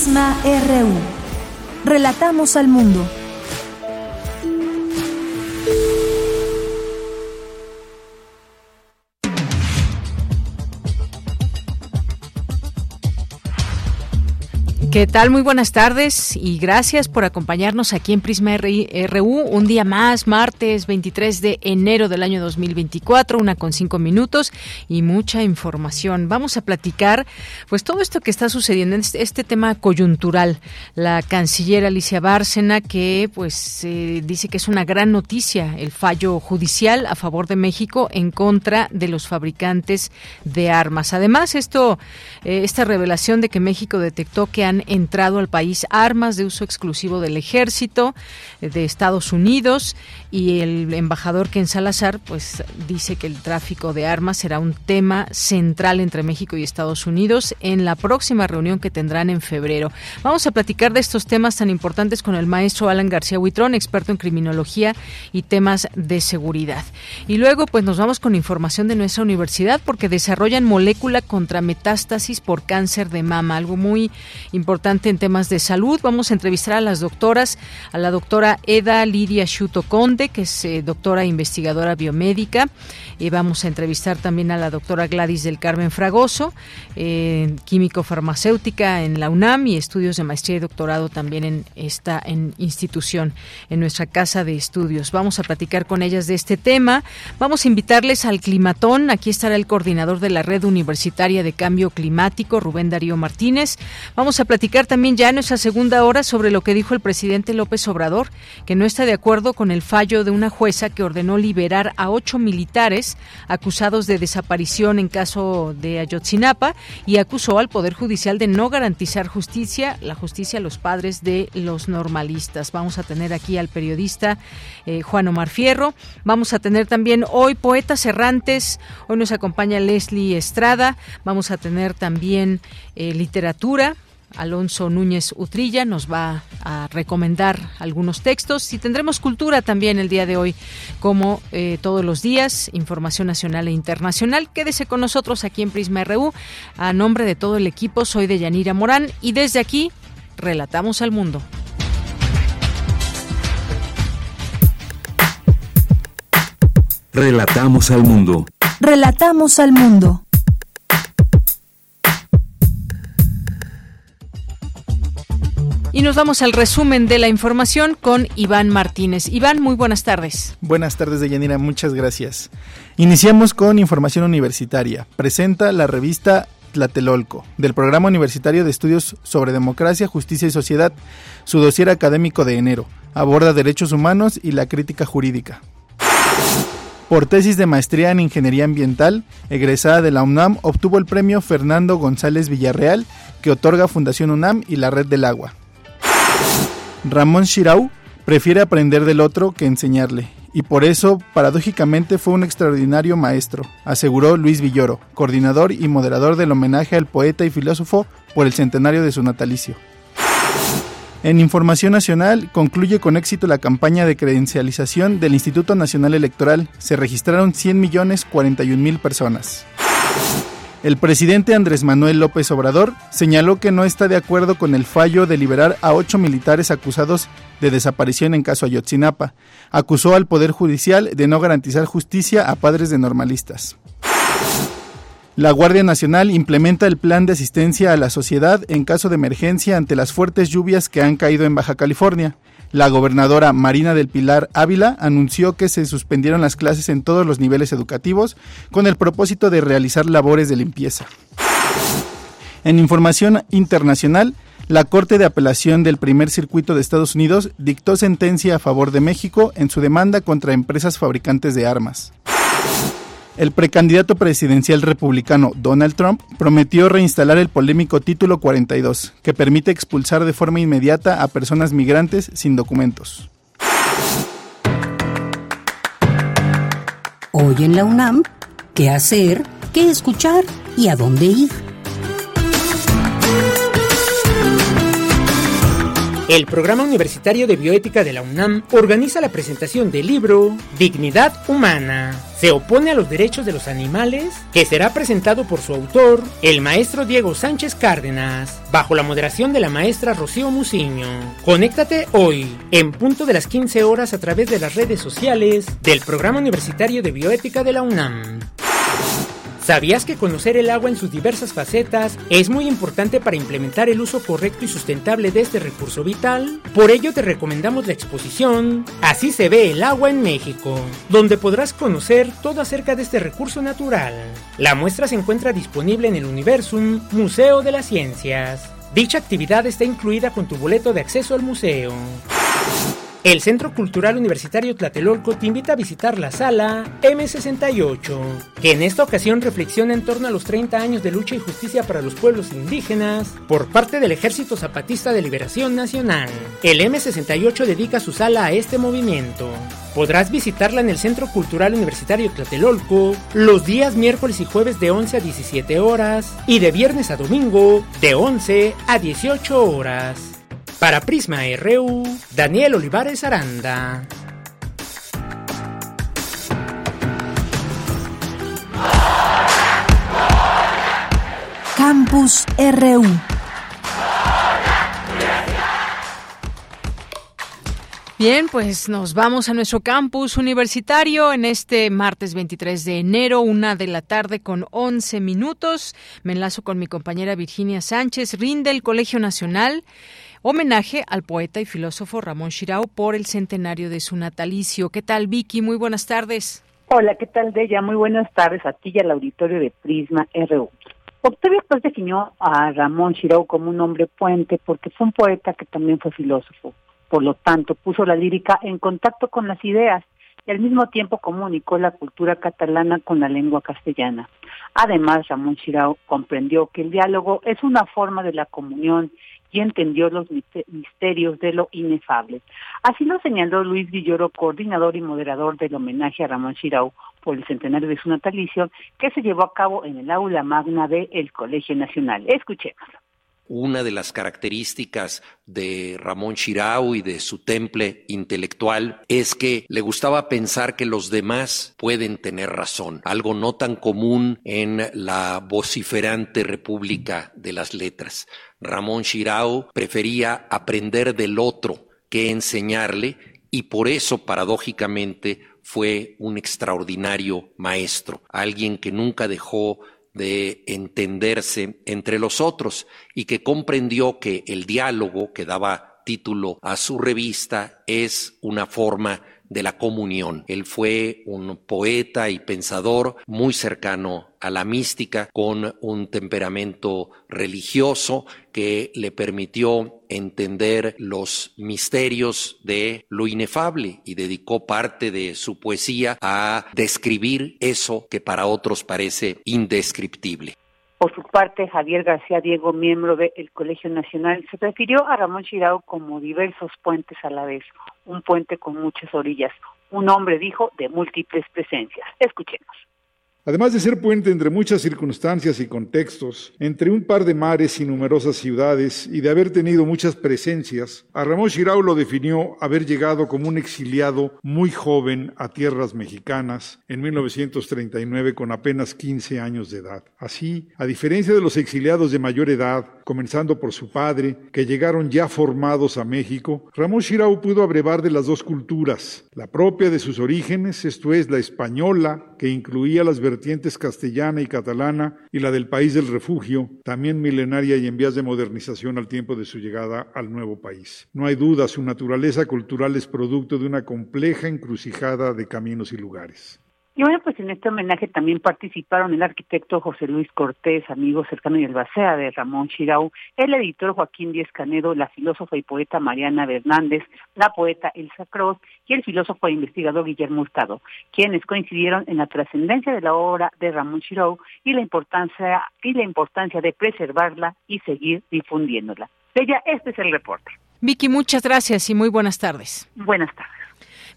Prisma RU. Relatamos al mundo. ¿Qué tal? Muy buenas tardes y gracias por acompañarnos aquí en Prisma RU. Un día más, martes 23 de enero del año 2024, una con cinco minutos y mucha información. Vamos a platicar, pues, todo esto que está sucediendo, este, este tema coyuntural. La canciller Alicia Bárcena, que, pues, dice que es una gran noticia el fallo judicial a favor de México en contra de los fabricantes de armas. Además, esto, eh, esta revelación de que México detectó que han entrado al país armas de uso exclusivo del ejército eh, de Estados Unidos y el embajador Ken Salazar pues dice que el tráfico de armas será un tema central entre México y Estados Unidos en la próxima reunión que tendrán en febrero. Vamos a platicar de estos temas tan importantes con el maestro Alan García Huitrón, experto en criminología y temas de seguridad. Y luego pues nos vamos con información de nuestra universidad porque desarrollan molécula contra metástasis por cáncer de mama, algo muy importante en temas de salud. Vamos a entrevistar a las doctoras, a la doctora Eda Lidia Shuto Conde, que es eh, doctora investigadora biomédica. y vamos a entrevistar también a la doctora Gladys del Carmen Fragoso, eh, químico farmacéutica en la UNAM y estudios de maestría y doctorado también en esta en institución, en nuestra casa de estudios. Vamos a platicar con ellas de este tema. Vamos a invitarles al climatón. Aquí estará el coordinador de la Red Universitaria de Cambio Climático, Rubén Darío Martínez. Vamos a platicar también ya en nuestra segunda hora sobre lo que dijo el presidente López Obrador, que no está de acuerdo con el fallo de una jueza que ordenó liberar a ocho militares acusados de desaparición en caso de Ayotzinapa y acusó al Poder Judicial de no garantizar justicia, la justicia a los padres de los normalistas. Vamos a tener aquí al periodista eh, Juan Omar Fierro. Vamos a tener también hoy poetas errantes. Hoy nos acompaña Leslie Estrada. Vamos a tener también eh, literatura. Alonso Núñez Utrilla nos va a recomendar algunos textos y tendremos cultura también el día de hoy, como eh, todos los días, información nacional e internacional. Quédese con nosotros aquí en Prisma RU. A nombre de todo el equipo, soy de Yanira Morán y desde aquí relatamos al mundo. Relatamos al mundo. Relatamos al mundo. Y nos vamos al resumen de la información con Iván Martínez. Iván, muy buenas tardes. Buenas tardes, Deyanira, muchas gracias. Iniciamos con información universitaria. Presenta la revista Tlatelolco, del Programa Universitario de Estudios sobre Democracia, Justicia y Sociedad, su dossier académico de enero. Aborda derechos humanos y la crítica jurídica. Por tesis de maestría en Ingeniería Ambiental, egresada de la UNAM, obtuvo el premio Fernando González Villarreal, que otorga Fundación UNAM y la Red del Agua. Ramón Shirau prefiere aprender del otro que enseñarle, y por eso, paradójicamente, fue un extraordinario maestro, aseguró Luis Villoro, coordinador y moderador del homenaje al poeta y filósofo por el centenario de su natalicio. En Información Nacional concluye con éxito la campaña de credencialización del Instituto Nacional Electoral. Se registraron 100 millones 41 mil personas. El presidente Andrés Manuel López Obrador señaló que no está de acuerdo con el fallo de liberar a ocho militares acusados de desaparición en caso Ayotzinapa. Acusó al Poder Judicial de no garantizar justicia a padres de normalistas. La Guardia Nacional implementa el plan de asistencia a la sociedad en caso de emergencia ante las fuertes lluvias que han caído en Baja California. La gobernadora Marina del Pilar Ávila anunció que se suspendieron las clases en todos los niveles educativos con el propósito de realizar labores de limpieza. En información internacional, la Corte de Apelación del Primer Circuito de Estados Unidos dictó sentencia a favor de México en su demanda contra empresas fabricantes de armas. El precandidato presidencial republicano Donald Trump prometió reinstalar el polémico Título 42, que permite expulsar de forma inmediata a personas migrantes sin documentos. Hoy en la UNAM, ¿qué hacer? ¿Qué escuchar? ¿Y a dónde ir? El Programa Universitario de Bioética de la UNAM organiza la presentación del libro Dignidad Humana. Se opone a los derechos de los animales, que será presentado por su autor, el maestro Diego Sánchez Cárdenas, bajo la moderación de la maestra Rocío Muciño. Conéctate hoy, en punto de las 15 horas a través de las redes sociales del Programa Universitario de Bioética de la UNAM. ¿Sabías que conocer el agua en sus diversas facetas es muy importante para implementar el uso correcto y sustentable de este recurso vital? Por ello te recomendamos la exposición Así se ve el agua en México, donde podrás conocer todo acerca de este recurso natural. La muestra se encuentra disponible en el Universum Museo de las Ciencias. Dicha actividad está incluida con tu boleto de acceso al museo. El Centro Cultural Universitario Tlatelolco te invita a visitar la sala M68, que en esta ocasión reflexiona en torno a los 30 años de lucha y justicia para los pueblos indígenas por parte del Ejército Zapatista de Liberación Nacional. El M68 dedica su sala a este movimiento. Podrás visitarla en el Centro Cultural Universitario Tlatelolco los días miércoles y jueves de 11 a 17 horas y de viernes a domingo de 11 a 18 horas. Para Prisma RU, Daniel Olivares Aranda. Campus RU. Bien, pues nos vamos a nuestro campus universitario en este martes 23 de enero, una de la tarde con 11 minutos. Me enlazo con mi compañera Virginia Sánchez, rinde el Colegio Nacional homenaje al poeta y filósofo Ramón Shirao por el centenario de su natalicio. ¿Qué tal, Vicky? Muy buenas tardes. Hola, ¿qué tal, Bella? Muy buenas tardes a ti y al auditorio de Prisma RU. Octavio Paz definió a Ramón Shirao como un hombre puente porque fue un poeta que también fue filósofo. Por lo tanto, puso la lírica en contacto con las ideas y al mismo tiempo comunicó la cultura catalana con la lengua castellana. Además, Ramón Shirao comprendió que el diálogo es una forma de la comunión y entendió los misterios de lo inefable. Así lo señaló Luis Villoro, coordinador y moderador del homenaje a Ramón Chirau por el centenario de su natalicio, que se llevó a cabo en el aula magna del Colegio Nacional. Escuchémoslo una de las características de Ramón Chirau y de su temple intelectual es que le gustaba pensar que los demás pueden tener razón, algo no tan común en la vociferante República de las Letras. Ramón Chirau prefería aprender del otro que enseñarle y por eso, paradójicamente, fue un extraordinario maestro, alguien que nunca dejó de entenderse entre los otros y que comprendió que el diálogo que daba título a su revista es una forma de la comunión. Él fue un poeta y pensador muy cercano a la mística, con un temperamento religioso que le permitió entender los misterios de lo inefable y dedicó parte de su poesía a describir eso que para otros parece indescriptible. Por su parte, Javier García Diego, miembro del Colegio Nacional, se refirió a Ramón Chirao como diversos puentes a la vez, un puente con muchas orillas, un hombre, dijo, de múltiples presencias. Escuchemos. Además de ser puente entre muchas circunstancias y contextos, entre un par de mares y numerosas ciudades, y de haber tenido muchas presencias, a Ramón Chirau lo definió haber llegado como un exiliado muy joven a tierras mexicanas en 1939 con apenas 15 años de edad. Así, a diferencia de los exiliados de mayor edad, comenzando por su padre, que llegaron ya formados a México, Ramón Chirau pudo abrevar de las dos culturas, la propia de sus orígenes, esto es, la española, que incluía las vertientes castellana y catalana, y la del país del refugio, también milenaria y en vías de modernización al tiempo de su llegada al nuevo país. No hay duda, su naturaleza cultural es producto de una compleja encrucijada de caminos y lugares. Y bueno, pues en este homenaje también participaron el arquitecto José Luis Cortés, amigo cercano y albacea de Ramón Chirau, el editor Joaquín Díez Canedo, la filósofa y poeta Mariana Hernández, la poeta Elsa Cross y el filósofo e investigador Guillermo Hurtado, quienes coincidieron en la trascendencia de la obra de Ramón Chirau y la importancia y la importancia de preservarla y seguir difundiéndola. Ella, este es el reporte. Vicky, muchas gracias y muy buenas tardes. Buenas tardes.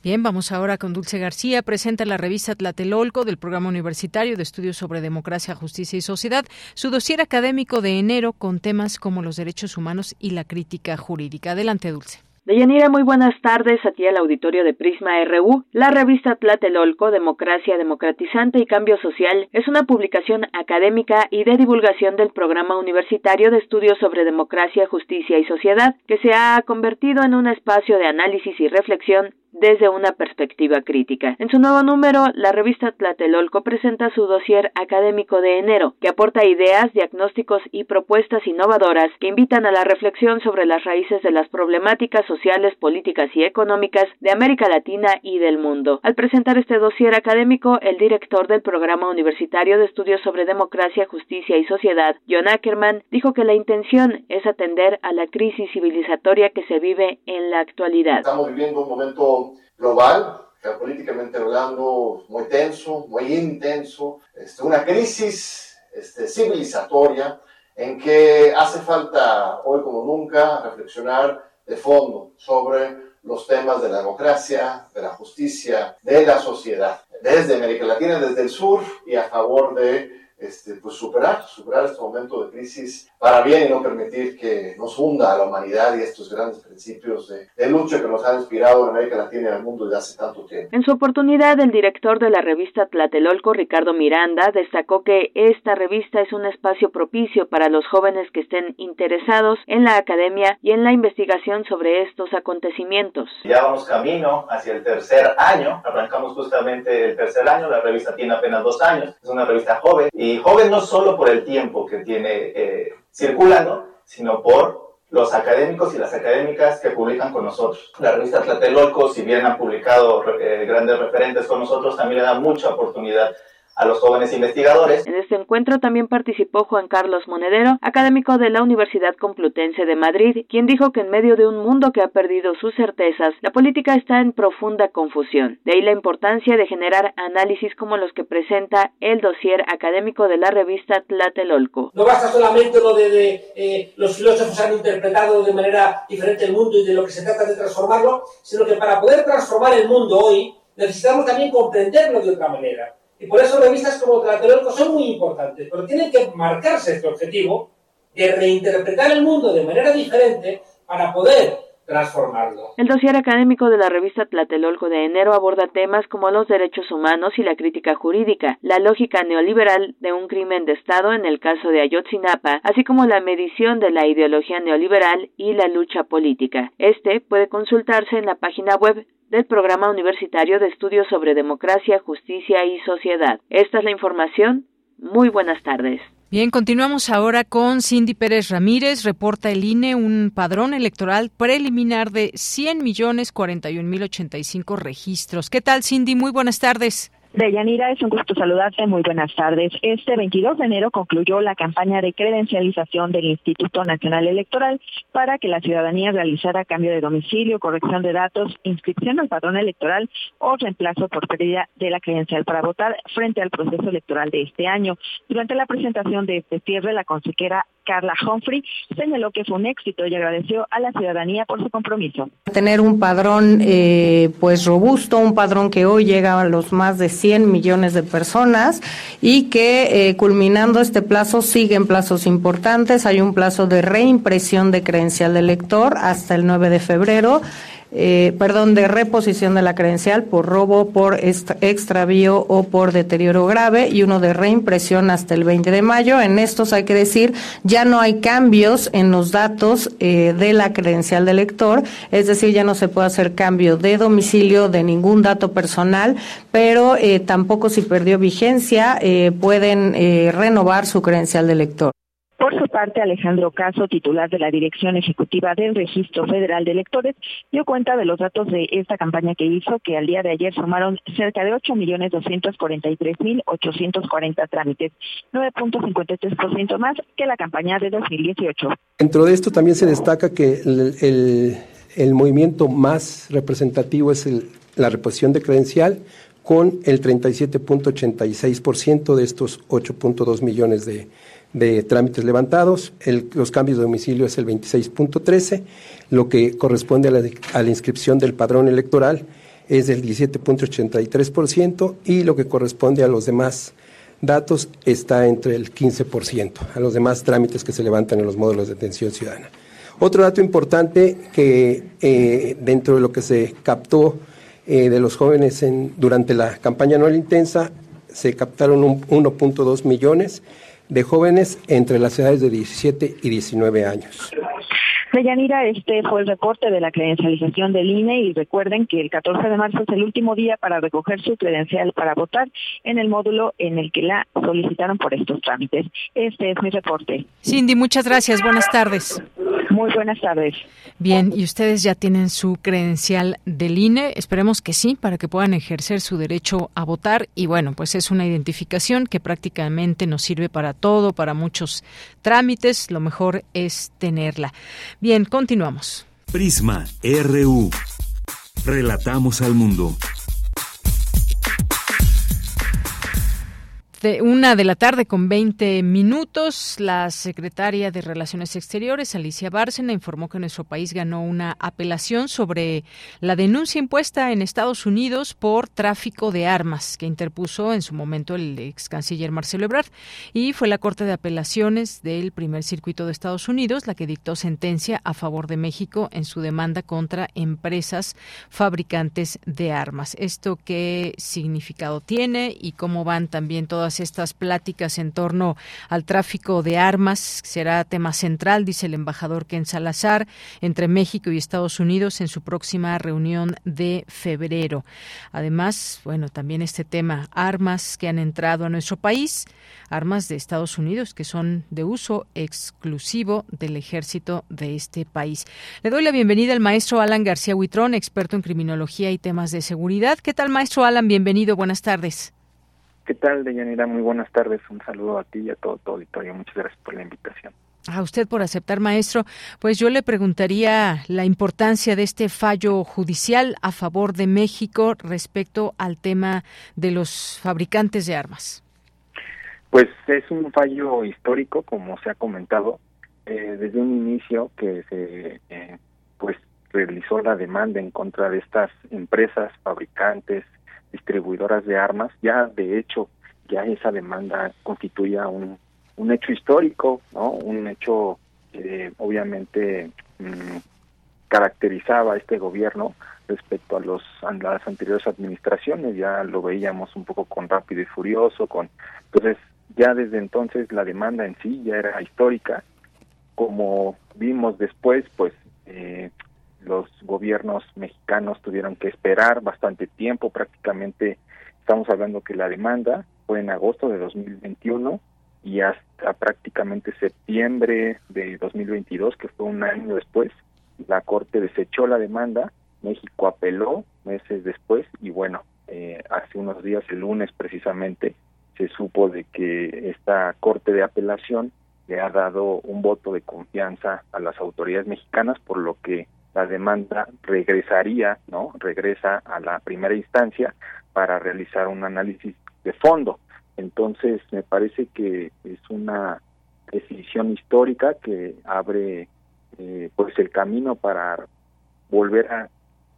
Bien, vamos ahora con Dulce García. Presenta la revista Tlatelolco del Programa Universitario de Estudios sobre Democracia, Justicia y Sociedad su dossier académico de enero con temas como los derechos humanos y la crítica jurídica. Adelante, Dulce. Deyanira, muy buenas tardes a ti al auditorio de Prisma RU. La revista Tlatelolco, Democracia Democratizante y Cambio Social, es una publicación académica y de divulgación del Programa Universitario de Estudios sobre Democracia, Justicia y Sociedad, que se ha convertido en un espacio de análisis y reflexión desde una perspectiva crítica. En su nuevo número, la revista Tlatelolco presenta su dossier académico de enero, que aporta ideas, diagnósticos y propuestas innovadoras que invitan a la reflexión sobre las raíces de las problemáticas sociales, políticas y económicas de América Latina y del mundo. Al presentar este dossier académico, el director del Programa Universitario de Estudios sobre Democracia, Justicia y Sociedad, John Ackerman, dijo que la intención es atender a la crisis civilizatoria que se vive en la actualidad. Estamos viviendo un momento global, geopolíticamente hablando, muy tenso, muy intenso, este, una crisis este, civilizatoria en que hace falta hoy como nunca reflexionar de fondo sobre los temas de la democracia, de la justicia, de la sociedad, desde América Latina, desde el sur y a favor de este, pues superar, superar este momento de crisis para bien y no permitir que nos hunda a la humanidad y estos grandes principios de, de, lucha que nos han inspirado en América Latina y en el mundo desde hace tanto tiempo. En su oportunidad, el director de la revista Tlatelolco, Ricardo Miranda, destacó que esta revista es un espacio propicio para los jóvenes que estén interesados en la academia y en la investigación sobre estos acontecimientos. Ya vamos camino hacia el tercer año, arrancamos justamente el tercer año, la revista tiene apenas dos años, es una revista joven y joven no solo por el tiempo que tiene eh, circulando, sino por los académicos y las académicas que publican con nosotros. La revista Tlatelolco, si bien han publicado eh, grandes referentes con nosotros, también le da mucha oportunidad a los jóvenes investigadores. En este encuentro también participó Juan Carlos Monedero, académico de la Universidad Complutense de Madrid, quien dijo que en medio de un mundo que ha perdido sus certezas, la política está en profunda confusión. De ahí la importancia de generar análisis como los que presenta el dossier académico de la revista Tlatelolco. No basta solamente lo de, de eh, los filósofos han interpretado de manera diferente el mundo y de lo que se trata de transformarlo, sino que para poder transformar el mundo hoy necesitamos también comprenderlo de otra manera. Y por eso revistas como Tlatelolco son muy importantes, pero tienen que marcarse este objetivo de reinterpretar el mundo de manera diferente para poder transformarlo. El dossier académico de la revista Tlatelolco de enero aborda temas como los derechos humanos y la crítica jurídica, la lógica neoliberal de un crimen de Estado en el caso de Ayotzinapa, así como la medición de la ideología neoliberal y la lucha política. Este puede consultarse en la página web del Programa Universitario de Estudios sobre Democracia, Justicia y Sociedad. Esta es la información. Muy buenas tardes. Bien, continuamos ahora con Cindy Pérez Ramírez. Reporta el INE un padrón electoral preliminar de 100 millones 41 mil 85 registros. ¿Qué tal, Cindy? Muy buenas tardes. Deyanira, es un gusto saludarte. Muy buenas tardes. Este 22 de enero concluyó la campaña de credencialización del Instituto Nacional Electoral para que la ciudadanía realizara cambio de domicilio, corrección de datos, inscripción al padrón electoral o reemplazo por pérdida de la credencial para votar frente al proceso electoral de este año. Durante la presentación de este cierre, la consejera Carla Humphrey señaló que fue un éxito y agradeció a la ciudadanía por su compromiso. Tener un padrón eh, pues robusto, un padrón que hoy llega a los más de 100 millones de personas y que eh, culminando este plazo siguen plazos importantes. Hay un plazo de reimpresión de credencial de elector hasta el 9 de febrero eh, perdón, de reposición de la credencial por robo, por extravío o por deterioro grave y uno de reimpresión hasta el 20 de mayo. En estos hay que decir, ya no hay cambios en los datos eh, de la credencial del lector, es decir, ya no se puede hacer cambio de domicilio de ningún dato personal, pero eh, tampoco si perdió vigencia pueden renovar su credencial de lector. Por su parte, Alejandro Caso, titular de la Dirección Ejecutiva del Registro Federal de Electores, dio cuenta de los datos de esta campaña que hizo, que al día de ayer sumaron cerca de 8.243.840 trámites, 9.53% más que la campaña de 2018. Dentro de esto también se destaca que el, el, movimiento más representativo es el, la reposición de credencial, con el 37.86% de estos 8.2 millones de de trámites levantados, los cambios de domicilio es el 26.13, lo que corresponde a la, inscripción del padrón electoral es del 17.83% y lo que corresponde a los demás datos está entre el 15%, a los demás trámites que se levantan en los módulos de atención ciudadana. Otro dato importante que eh, dentro de lo que se captó eh, de los jóvenes en, durante la campaña anual intensa, se captaron 1.2 millones de jóvenes entre las edades de 17 y 19 años. Deyanira, este fue el reporte de la credencialización del INE y recuerden que el 14 de marzo es el último día para recoger su credencial para votar en el módulo en el que la solicitaron por estos trámites. Este es mi reporte. Cindy, muchas gracias. Buenas tardes. Muy buenas tardes. Bien, ¿y ustedes ya tienen su credencial del INE? Esperemos que sí, para que puedan ejercer su derecho a votar. Y bueno, pues es una identificación que prácticamente nos sirve para todo, para muchos trámites. Lo mejor es tenerla. Bien, continuamos. Prisma RU. Relatamos al mundo. Una de la tarde con 20 minutos, la secretaria de Relaciones Exteriores, Alicia Bárcena, informó que nuestro país ganó una apelación sobre la denuncia impuesta en Estados Unidos por tráfico de armas que interpuso en su momento el ex canciller Marcelo Ebrard. Y fue la Corte de Apelaciones del primer circuito de Estados Unidos la que dictó sentencia a favor de México en su demanda contra empresas fabricantes de armas. ¿Esto qué significado tiene y cómo van también todas estas pláticas en torno al tráfico de armas. Será tema central, dice el embajador Ken Salazar, entre México y Estados Unidos en su próxima reunión de febrero. Además, bueno, también este tema, armas que han entrado a nuestro país, armas de Estados Unidos que son de uso exclusivo del ejército de este país. Le doy la bienvenida al maestro Alan García Huitrón, experto en criminología y temas de seguridad. ¿Qué tal, maestro Alan? Bienvenido, buenas tardes. ¿Qué tal, Deyanira? Muy buenas tardes. Un saludo a ti y a todo tu auditorio. Muchas gracias por la invitación. A usted por aceptar, maestro. Pues yo le preguntaría la importancia de este fallo judicial a favor de México respecto al tema de los fabricantes de armas. Pues es un fallo histórico, como se ha comentado, eh, desde un inicio que se eh, pues realizó la demanda en contra de estas empresas fabricantes distribuidoras de armas, ya de hecho, ya esa demanda constituía un, un hecho histórico, ¿no? Un hecho que obviamente mm, caracterizaba a este gobierno respecto a los a las anteriores administraciones, ya lo veíamos un poco con Rápido y Furioso, con entonces ya desde entonces la demanda en sí ya era histórica, como vimos después, pues gobiernos mexicanos tuvieron que esperar bastante tiempo, prácticamente estamos hablando que la demanda fue en agosto de 2021 y hasta prácticamente septiembre de 2022, que fue un año después, la Corte desechó la demanda, México apeló meses después y bueno, eh, hace unos días, el lunes precisamente, se supo de que esta Corte de Apelación le ha dado un voto de confianza a las autoridades mexicanas, por lo que la demanda regresaría, ¿no? Regresa a la primera instancia para realizar un análisis de fondo. Entonces, me parece que es una decisión histórica que abre eh, pues el camino para volver a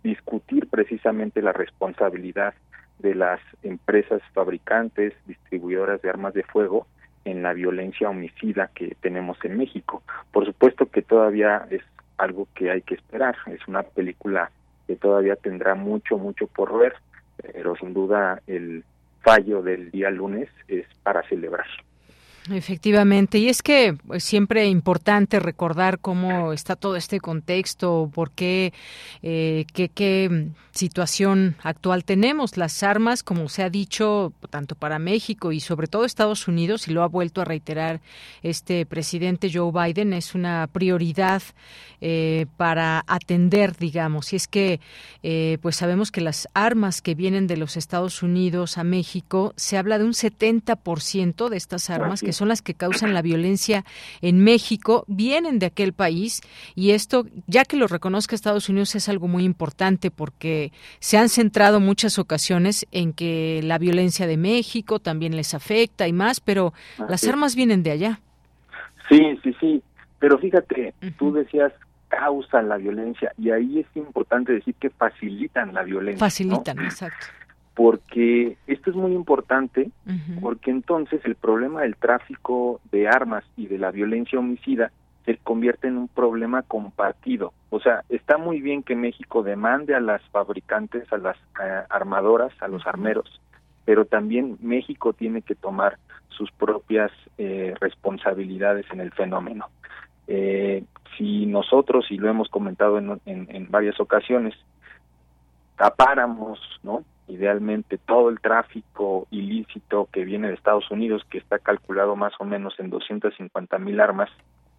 discutir precisamente la responsabilidad de las empresas fabricantes, distribuidoras de armas de fuego en la violencia homicida que tenemos en México. Por supuesto que todavía es algo que hay que esperar. Es una película que todavía tendrá mucho, mucho por ver, pero sin duda el fallo del día lunes es para celebrar. Efectivamente, y es que pues, siempre es importante recordar cómo está todo este contexto, por qué, eh, qué, qué situación actual tenemos. Las armas, como se ha dicho, tanto para México y sobre todo Estados Unidos, y lo ha vuelto a reiterar este presidente Joe Biden, es una prioridad eh, para atender, digamos. Y es que, eh, pues sabemos que las armas que vienen de los Estados Unidos a México, se habla de un 70% de estas armas que son las que causan la violencia en México, vienen de aquel país y esto, ya que lo reconozca Estados Unidos, es algo muy importante porque se han centrado muchas ocasiones en que la violencia de México también les afecta y más, pero las armas vienen de allá. Sí, sí, sí, pero fíjate, tú decías causan la violencia y ahí es importante decir que facilitan la violencia. Facilitan, exacto porque esto es muy importante, porque entonces el problema del tráfico de armas y de la violencia homicida se convierte en un problema compartido. O sea, está muy bien que México demande a las fabricantes, a las eh, armadoras, a los armeros, pero también México tiene que tomar sus propias eh, responsabilidades en el fenómeno. Eh, si nosotros, y lo hemos comentado en, en, en varias ocasiones, tapáramos, ¿no? Idealmente todo el tráfico ilícito que viene de Estados Unidos, que está calculado más o menos en 250 mil armas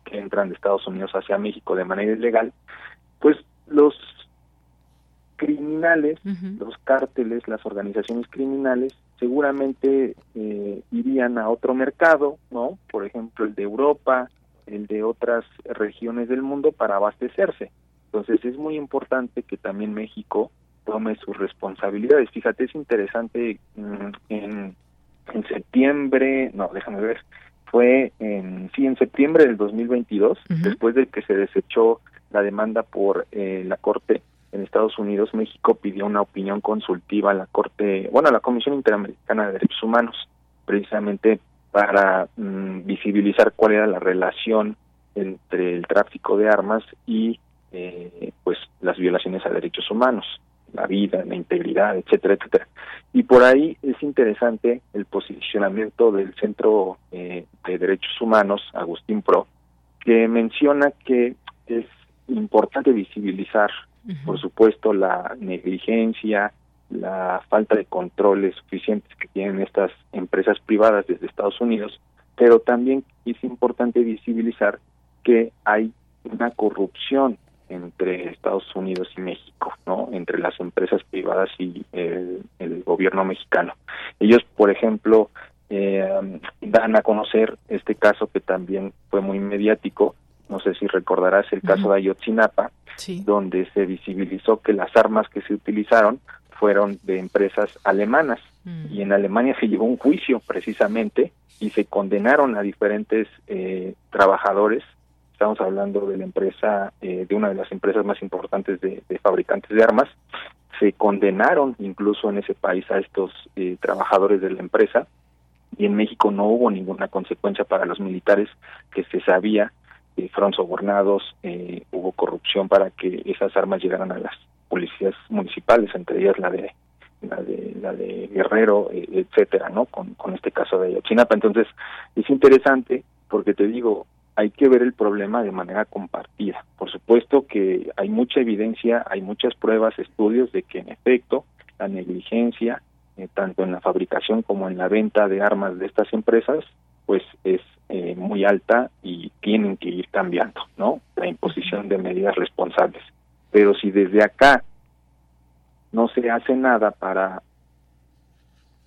que entran de Estados Unidos hacia México de manera ilegal, pues los criminales, los cárteles, las organizaciones criminales, seguramente eh, irían a otro mercado, ¿no? Por ejemplo, el de Europa, el de otras regiones del mundo para abastecerse. Entonces es muy importante que también México tome sus responsabilidades. Fíjate, es interesante, mm, en, en septiembre, no, déjame ver, fue en, sí, en septiembre del 2022, después de que se desechó la demanda por eh, la Corte en Estados Unidos, México pidió una opinión consultiva a la Corte, bueno, a la Comisión Interamericana de Derechos Humanos, precisamente para mm, visibilizar cuál era la relación entre el tráfico de armas y eh, pues las violaciones a derechos humanos la vida, la integridad, etcétera, etcétera. Y por ahí es interesante el posicionamiento del Centro eh, de Derechos Humanos, Agustín Pro, que menciona que es importante visibilizar, por supuesto, la negligencia, la falta de controles suficientes que tienen estas empresas privadas desde Estados Unidos, pero también es importante visibilizar que hay una corrupción entre Estados Unidos y México, ¿no? Entre las empresas privadas y el, gobierno mexicano. Ellos, por ejemplo, eh, dan a conocer este caso que también fue muy mediático, no sé si recordarás el caso de Ayotzinapa, donde se visibilizó que las armas que se utilizaron fueron de empresas alemanas mm. y en Alemania se llevó un juicio precisamente y se condenaron a diferentes eh, trabajadores estamos hablando de la empresa, eh, de una de las empresas más importantes de, fabricantes de armas, se condenaron incluso en ese país a estos eh, trabajadores de la empresa y en México no hubo ninguna consecuencia para los militares que se sabía que fueron sobornados, eh, hubo corrupción para que esas armas llegaran a las policías municipales, entre ellas la de la de la de Guerrero, etcétera, ¿no? Con, con este caso de Ayotzinapa. Entonces, es interesante porque te digo, hay que ver el problema de manera compartida. Por supuesto que hay mucha evidencia, hay muchas pruebas, estudios de que en efecto la negligencia, eh, tanto en la fabricación como en la venta de armas de estas empresas, pues es eh, muy alta y tienen que ir cambiando, ¿no? La imposición de medidas responsables. Pero si desde acá no se hace nada para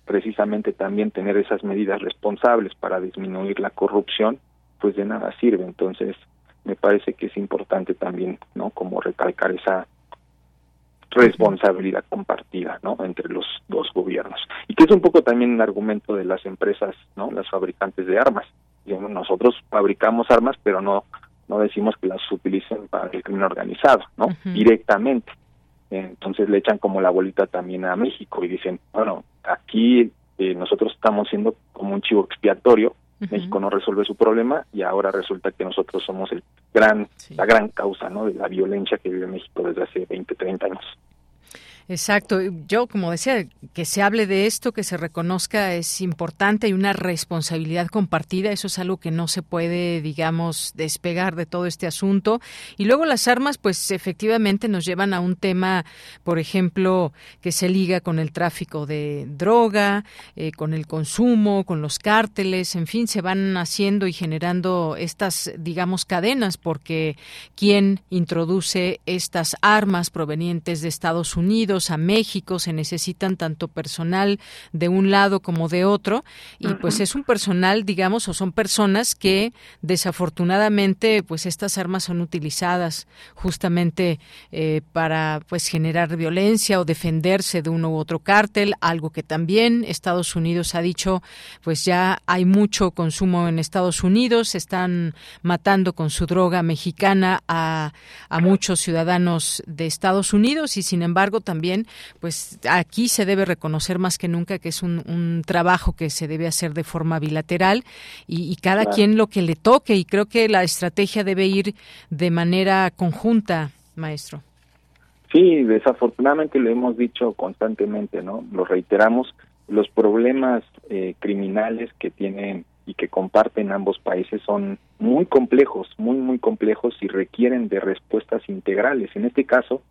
precisamente también tener esas medidas responsables para disminuir la corrupción, pues de nada sirve. Entonces, me parece que es importante también, ¿no? Como recalcar esa responsabilidad compartida, ¿no? Entre los dos gobiernos. Y que es un poco también un argumento de las empresas, ¿no? Las fabricantes de armas. nosotros fabricamos armas, pero no no decimos que las utilicen para el crimen organizado, ¿no? Directamente. Entonces le echan como la bolita también a México y dicen, bueno, aquí eh, nosotros estamos siendo como un chivo expiatorio México no resuelve su problema y ahora resulta que nosotros somos el gran, la gran causa ¿no? de la violencia que vive México desde hace 20, 30 años. Exacto. Yo, como decía, que se hable de esto, que se reconozca es importante. Hay una responsabilidad compartida. Eso es algo que no se puede, digamos, despegar de todo este asunto. Y luego las armas, pues efectivamente nos llevan a un tema, por ejemplo, que se liga con el tráfico de droga, eh, con el consumo, con los cárteles. En fin, se van haciendo y generando estas, digamos, cadenas, porque quien introduce estas armas provenientes de Estados Unidos, a México, se necesitan tanto personal de un lado como de otro, y pues es un personal, digamos, o son personas que desafortunadamente, pues estas armas son utilizadas justamente eh, para pues generar violencia o defenderse de uno u otro cártel, algo que también Estados Unidos ha dicho, pues ya hay mucho consumo en Estados Unidos, están matando con su droga mexicana a, a muchos ciudadanos de Estados Unidos y sin embargo también pues aquí se debe reconocer más que nunca que es un, trabajo que se debe hacer de forma bilateral y, cada quien lo que le toque y creo que la estrategia debe ir de manera conjunta, maestro. Sí, desafortunadamente lo hemos dicho constantemente, ¿no? Lo reiteramos, los problemas eh, criminales que tienen y que comparten ambos países son muy complejos, muy, muy complejos y requieren de respuestas integrales. En este caso,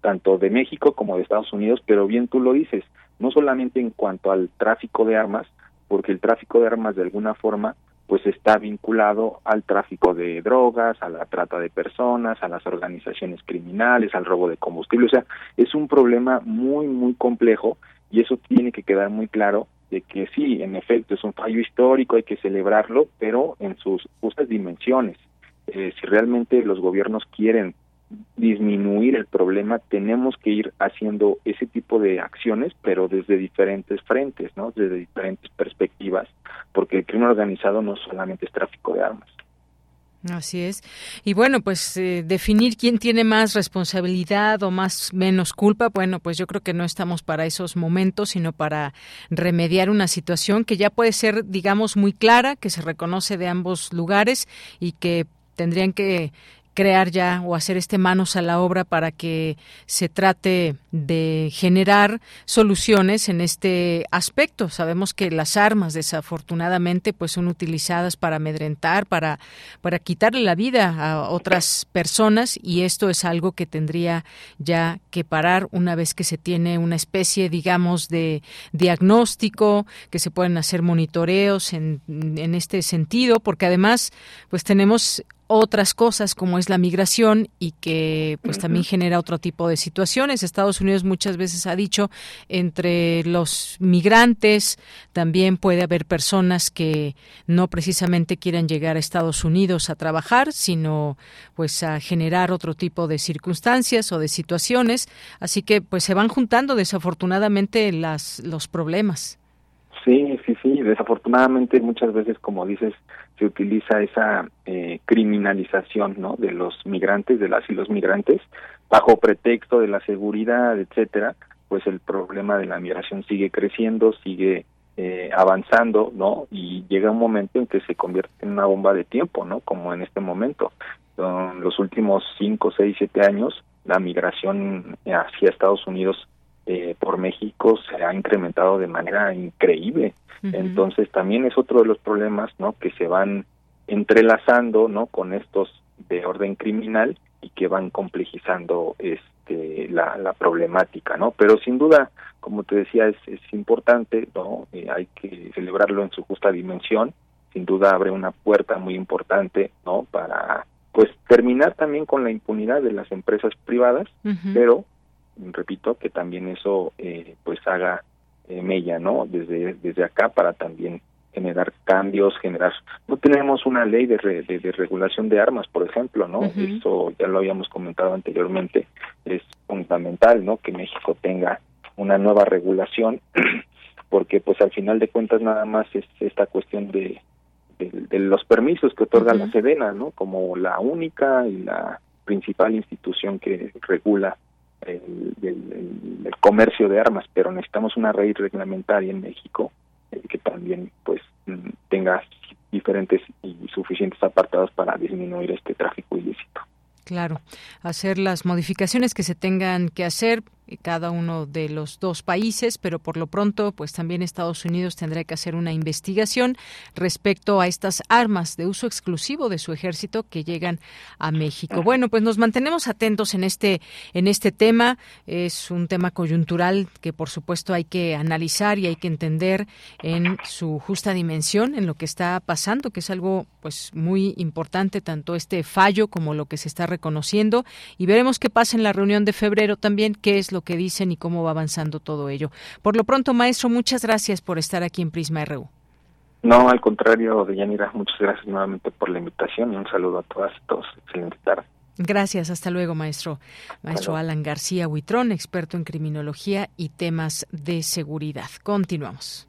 tanto de México como de Estados Unidos, pero bien tú lo dices, no solamente en cuanto al tráfico de armas, porque el tráfico de armas de alguna forma pues está vinculado al tráfico de drogas, a la trata de personas, a las organizaciones criminales, al robo de combustible, o sea, es un problema muy muy complejo y eso tiene que quedar muy claro de que sí, en efecto, es un fallo histórico, hay que celebrarlo, pero en sus justas dimensiones. Eh, si realmente los gobiernos quieren disminuir el problema, tenemos que ir haciendo ese tipo de acciones, pero desde diferentes frentes, ¿no? Desde diferentes perspectivas, porque el crimen organizado no solamente es tráfico de armas. Así es. Y bueno, pues eh, definir quién tiene más responsabilidad o más menos culpa, bueno, pues yo creo que no estamos para esos momentos, sino para remediar una situación que ya puede ser, digamos, muy clara, que se reconoce de ambos lugares y que tendrían que crear ya o hacer este manos a la obra para que se trate de generar soluciones en este aspecto. Sabemos que las armas desafortunadamente pues son utilizadas para amedrentar, para para quitarle la vida a otras personas y esto es algo que tendría ya que parar una vez que se tiene una especie digamos de diagnóstico, que se pueden hacer monitoreos en, en este sentido, porque además pues tenemos otras cosas como es la migración y que pues también genera otro tipo de situaciones. Estados Unidos muchas veces ha dicho entre los migrantes también puede haber personas que no precisamente quieran llegar a Estados Unidos a trabajar, sino pues a generar otro tipo de circunstancias o de situaciones, así que pues se van juntando desafortunadamente las los problemas. Sí, sí, sí. Desafortunadamente muchas veces, como dices, se utiliza esa eh, criminalización, ¿no? De los migrantes, de las y los migrantes, bajo pretexto de la seguridad, etcétera. Pues el problema de la migración sigue creciendo, sigue eh, avanzando, ¿no? Y llega un momento en que se convierte en una bomba de tiempo, ¿no? Como en este momento. En los últimos cinco, seis, siete años, la migración hacia Estados Unidos eh, por México se ha incrementado de manera increíble. Entonces también es otro de los problemas, ¿no? Que se van entrelazando, ¿no? Con estos de orden criminal y que van complejizando este la, la problemática, ¿no? Pero sin duda, como te decía, es, es importante, ¿no? Eh, hay que celebrarlo en su justa dimensión. Sin duda abre una puerta muy importante, ¿no? Para pues terminar también con la impunidad de las empresas privadas, pero repito, que también eso eh, pues haga eh, mella, ¿no? Desde, desde acá para también generar cambios, generar... No tenemos una ley de, de, regulación de armas, por ejemplo, ¿no? Eso ya lo habíamos comentado anteriormente, es fundamental, ¿no? Que México tenga una nueva regulación, porque pues al final de cuentas nada más es esta cuestión de, de, los permisos que otorga la Sedena, ¿no? Como la única y la principal institución que regula el, comercio de armas, pero necesitamos una ley reglamentaria en México eh, que también pues mm, tenga diferentes y suficientes apartados para disminuir este tráfico ilícito. Claro, hacer las modificaciones que se tengan que hacer cada uno de los dos países, pero por lo pronto, pues también Estados Unidos tendrá que hacer una investigación respecto a estas armas de uso exclusivo de su ejército que llegan a México. Bueno, pues nos mantenemos atentos en este en este tema. Es un tema coyuntural que por supuesto hay que analizar y hay que entender en su justa dimensión en lo que está pasando, que es algo pues muy importante tanto este fallo como lo que se está reconociendo y veremos qué pasa en la reunión de febrero también, qué es lo que dicen y cómo va avanzando todo ello. Por lo pronto, maestro, muchas gracias por estar aquí en Prisma RU. No, al contrario, Deyanira, muchas gracias nuevamente por la invitación y un saludo a todas y todos. Excelente tarde. Gracias, hasta luego, maestro. Maestro Alan García Huitrón, experto en criminología y temas de seguridad. Continuamos.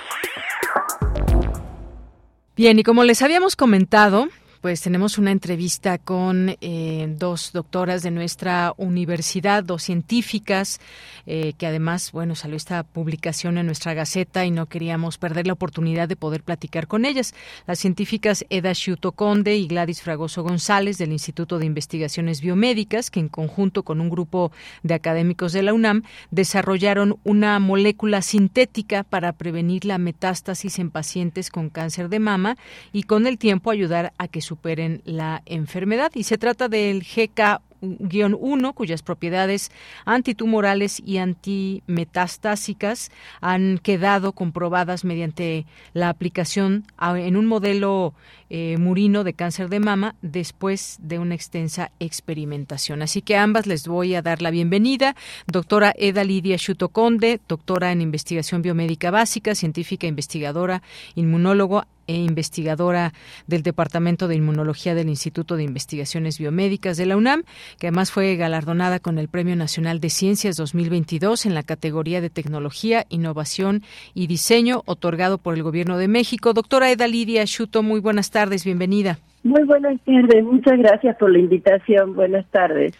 Bien, y como les habíamos comentado, pues tenemos una entrevista con eh, dos doctoras de nuestra universidad, dos científicas, eh, que además, bueno, salió esta publicación en nuestra Gaceta y no queríamos perder la oportunidad de poder platicar con ellas. Las científicas Eda Shuto Conde y Gladys Fragoso González del Instituto de Investigaciones Biomédicas, que en conjunto con un grupo de académicos de la UNAM desarrollaron una molécula sintética para prevenir la metástasis en pacientes con cáncer de mama y con el tiempo ayudar a que superen la enfermedad. Y se trata del GK 1, cuyas propiedades antitumorales y antimetastásicas han quedado comprobadas mediante la aplicación en un modelo eh, murino de cáncer de mama después de una extensa experimentación. Así que ambas les voy a dar la bienvenida. Doctora Eda Lidia Chutoconde, doctora en investigación biomédica básica, científica investigadora, inmunólogo e investigadora del Departamento de Inmunología del Instituto de Investigaciones Biomédicas de la UNAM, que además fue galardonada con el Premio Nacional de Ciencias 2022 en la categoría de Tecnología, Innovación y Diseño, otorgado por el Gobierno de México. Doctora Eda Lidia Chuto, muy buenas tardes, bienvenida. Muy buenas tardes, muchas gracias por la invitación. Buenas tardes.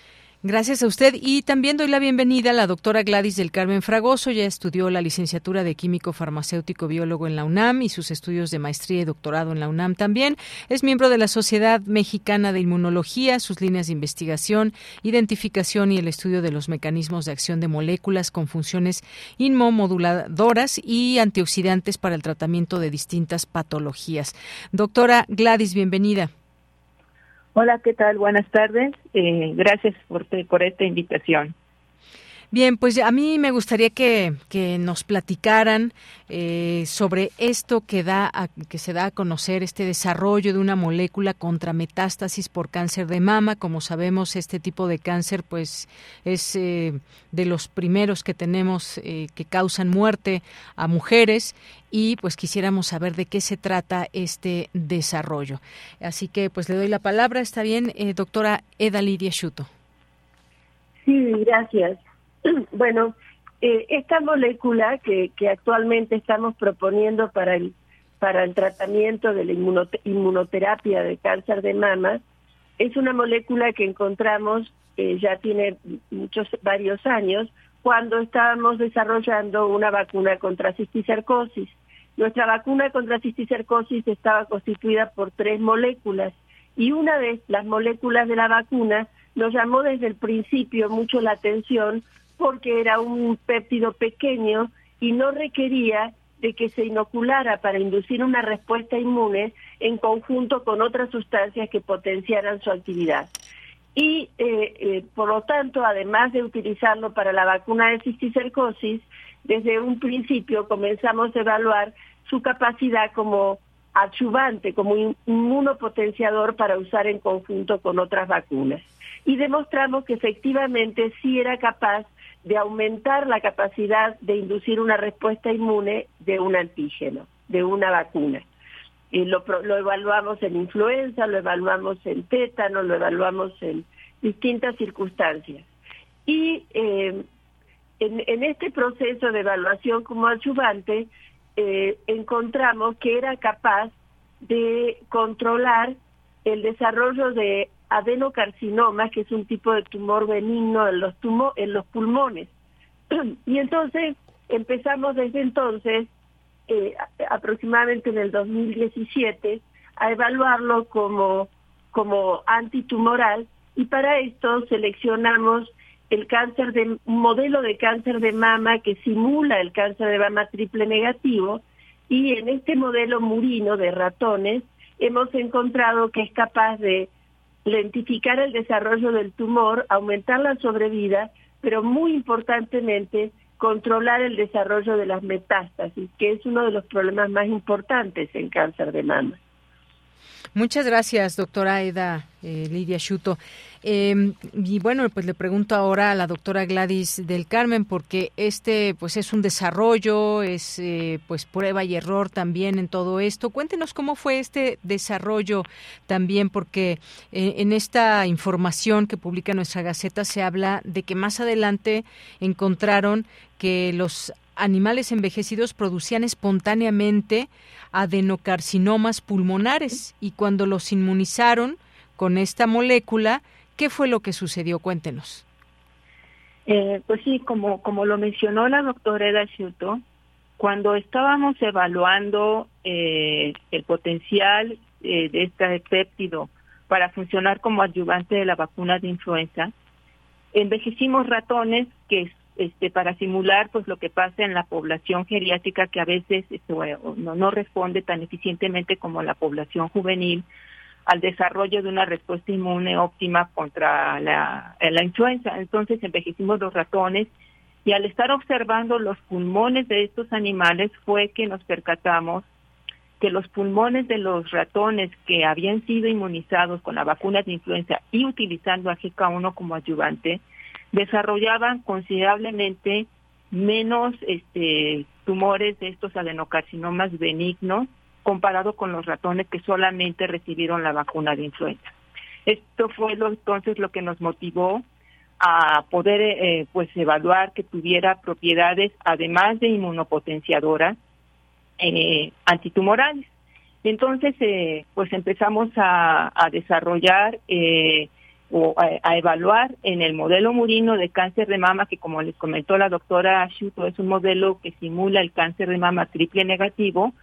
Gracias a usted y también doy la bienvenida a la doctora Gladys del Carmen Fragoso. Ya estudió la licenciatura de Químico Farmacéutico Biólogo en la UNAM y sus estudios de maestría y doctorado en la UNAM también. Es miembro de la Sociedad Mexicana de Inmunología, sus líneas de investigación, identificación y el estudio de los mecanismos de acción de moléculas con funciones inmomoduladoras y antioxidantes para el tratamiento de distintas patologías. Doctora Gladys, bienvenida. Hola, ¿qué tal? Buenas tardes. Eh, gracias por, por esta invitación. Bien, pues a mí me gustaría que, que nos platicaran eh, sobre esto que da que se da a conocer este desarrollo de una molécula contra metástasis por cáncer de mama. Como sabemos, este tipo de cáncer, pues, es eh, de los primeros que tenemos eh, que causan muerte a mujeres y pues quisiéramos saber de qué se trata este desarrollo. Así que pues le doy la palabra, está bien, doctora Eda Lidia Schuto. Sí, gracias. Bueno, eh, esta molécula que, que actualmente estamos proponiendo para el para el tratamiento de la inmunoterapia de cáncer de mama es una molécula que encontramos eh, ya tiene muchos varios años cuando estábamos desarrollando una vacuna contra cisticercosis. Nuestra vacuna contra cisticercosis estaba constituida por tres moléculas y una de las moléculas de la vacuna nos llamó desde el principio mucho la atención porque era un péptido pequeño y no requería de que se inoculara para inducir una respuesta inmune en conjunto con otras sustancias que potenciaran su actividad. Y, eh, eh, por lo tanto, además de utilizarlo para la vacuna de cisticercosis, desde un principio comenzamos a evaluar su capacidad como adyuvante, como inmunopotenciador para usar en conjunto con otras vacunas. Y demostramos que efectivamente sí era capaz de aumentar la capacidad de inducir una respuesta inmune de un antígeno, de una vacuna. Y lo, lo evaluamos en influenza, lo evaluamos en tétano, lo evaluamos en distintas circunstancias. Y eh, en, este proceso de evaluación como adyuvante, eh, encontramos que era capaz de controlar el desarrollo de adenocarcinoma, que es un tipo de tumor benigno en los, en los pulmones. y entonces empezamos desde entonces, eh, aproximadamente en el 2017, a evaluarlo como, como antitumoral y para esto seleccionamos el cáncer de un modelo de cáncer de mama que simula el cáncer de mama triple negativo y en este modelo murino de ratones hemos encontrado que es capaz de lentificar el desarrollo del tumor, aumentar la sobrevida, pero muy importantemente controlar el desarrollo de las metástasis, que es uno de los problemas más importantes en cáncer de mama. Muchas gracias, doctora Eda eh, Lidia Schuto. Em, y bueno, pues le pregunto ahora a la doctora Gladys del Carmen, porque este pues es un desarrollo, es eh, pues prueba y error también en todo esto. Cuéntenos cómo fue este desarrollo también, porque eh, en esta información que publica nuestra Gaceta se habla de que más adelante encontraron que los animales envejecidos producían espontáneamente adenocarcinomas pulmonares y cuando los inmunizaron con esta molécula, ¿qué fue lo que sucedió? Cuéntenos. Eh, pues sí, como, como lo mencionó la doctora Eda Schuto, cuando estábamos evaluando eh, el potencial eh, de este péptido para funcionar como adyuvante de la vacuna de influenza, envejecimos ratones que este, para simular pues lo que pasa en la población geriátrica que a veces este, no, no responde tan eficientemente como la población juvenil al desarrollo de una respuesta inmune óptima contra la, la influenza. Entonces envejecimos los ratones y al estar observando los pulmones de estos animales fue que nos percatamos que los pulmones de los ratones que habían sido inmunizados con la vacuna de influenza y utilizando a GK1 como ayudante desarrollaban considerablemente menos este, tumores de estos adenocarcinomas benignos comparado con los ratones que solamente recibieron la vacuna de influenza. Esto fue lo, entonces lo que nos motivó a poder eh, pues evaluar que tuviera propiedades además de inmunopotenciadoras eh, antitumorales. Entonces eh, pues empezamos a, a desarrollar eh, o a, evaluar en el modelo murino de cáncer de mama, que como les comentó la doctora Shuto, es un modelo que simula el cáncer de mama triple negativo,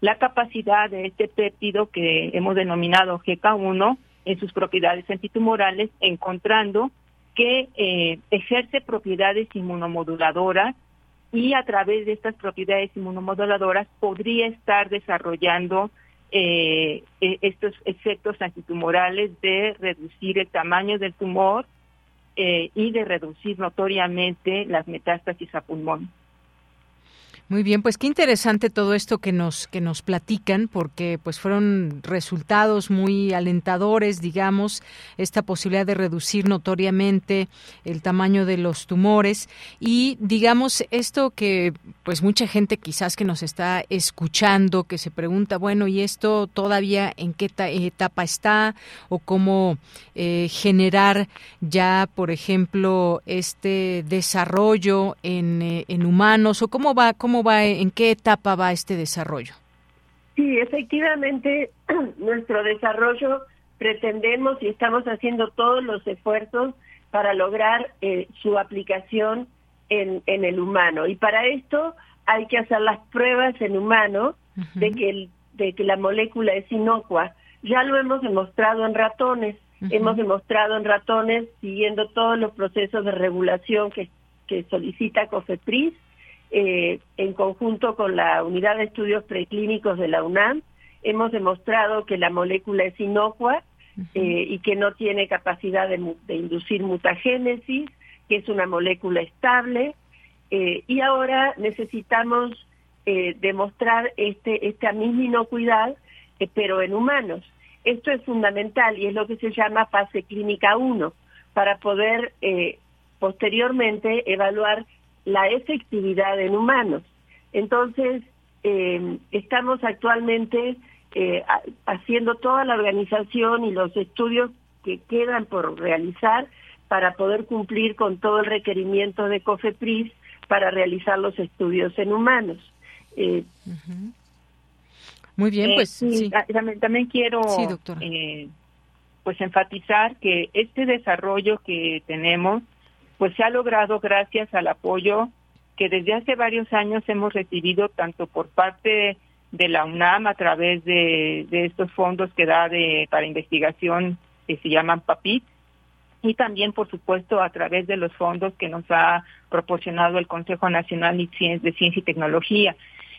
la capacidad de este péptido que hemos denominado GK1 en sus propiedades antitumorales, encontrando que eh, ejerce propiedades inmunomoduladoras y a través de estas propiedades inmunomoduladoras podría estar desarrollando eh, e, estos efectos antitumorales de reducir el tamaño del tumor eh, y de reducir notoriamente las metástasis a pulmón. Muy bien, pues qué interesante todo esto que nos que nos platican porque pues fueron resultados muy alentadores, digamos, esta posibilidad de reducir notoriamente el tamaño de los tumores. Y digamos esto que pues mucha gente quizás que nos está escuchando que se pregunta, bueno, ¿y esto todavía en qué etapa está o cómo eh, generar ya, por ejemplo, este desarrollo en, eh, en humanos o cómo va cómo va, en qué etapa va este desarrollo? Sí, efectivamente, nuestro desarrollo pretendemos y estamos haciendo todos los esfuerzos para lograr eh, su aplicación en, en el humano. Y para esto hay que hacer las pruebas en humano de, que el, de que la molécula es inocua. Ya lo hemos demostrado en ratones. Hemos demostrado en ratones, siguiendo todos los procesos de regulación que, que solicita COFEPRIS, eh, en conjunto con la Unidad de Estudios Preclínicos de la UNAM, hemos demostrado que la molécula es inocua eh, y que no tiene capacidad de, inducir mutagénesis, que es una molécula estable, eh, y ahora necesitamos demostrar este, esta misma inocuidad, pero en humanos. Esto es fundamental y es lo que se llama fase clínica 1, para poder posteriormente evaluar la efectividad en humanos. Entonces, eh, estamos actualmente eh, haciendo toda la organización y los estudios que quedan por realizar para poder cumplir con todo el requerimiento de COFEPRIS para realizar los estudios en humanos. Eh, Muy bien, pues sí, También, quiero eh, pues enfatizar que este desarrollo que tenemos pues se ha logrado gracias al apoyo que desde hace varios años hemos recibido tanto por parte de la UNAM a través de, estos fondos que da de, para investigación que se llaman PAPIT y también, por supuesto, a través de los fondos que nos ha proporcionado el Consejo Nacional de Ciencia y Tecnología.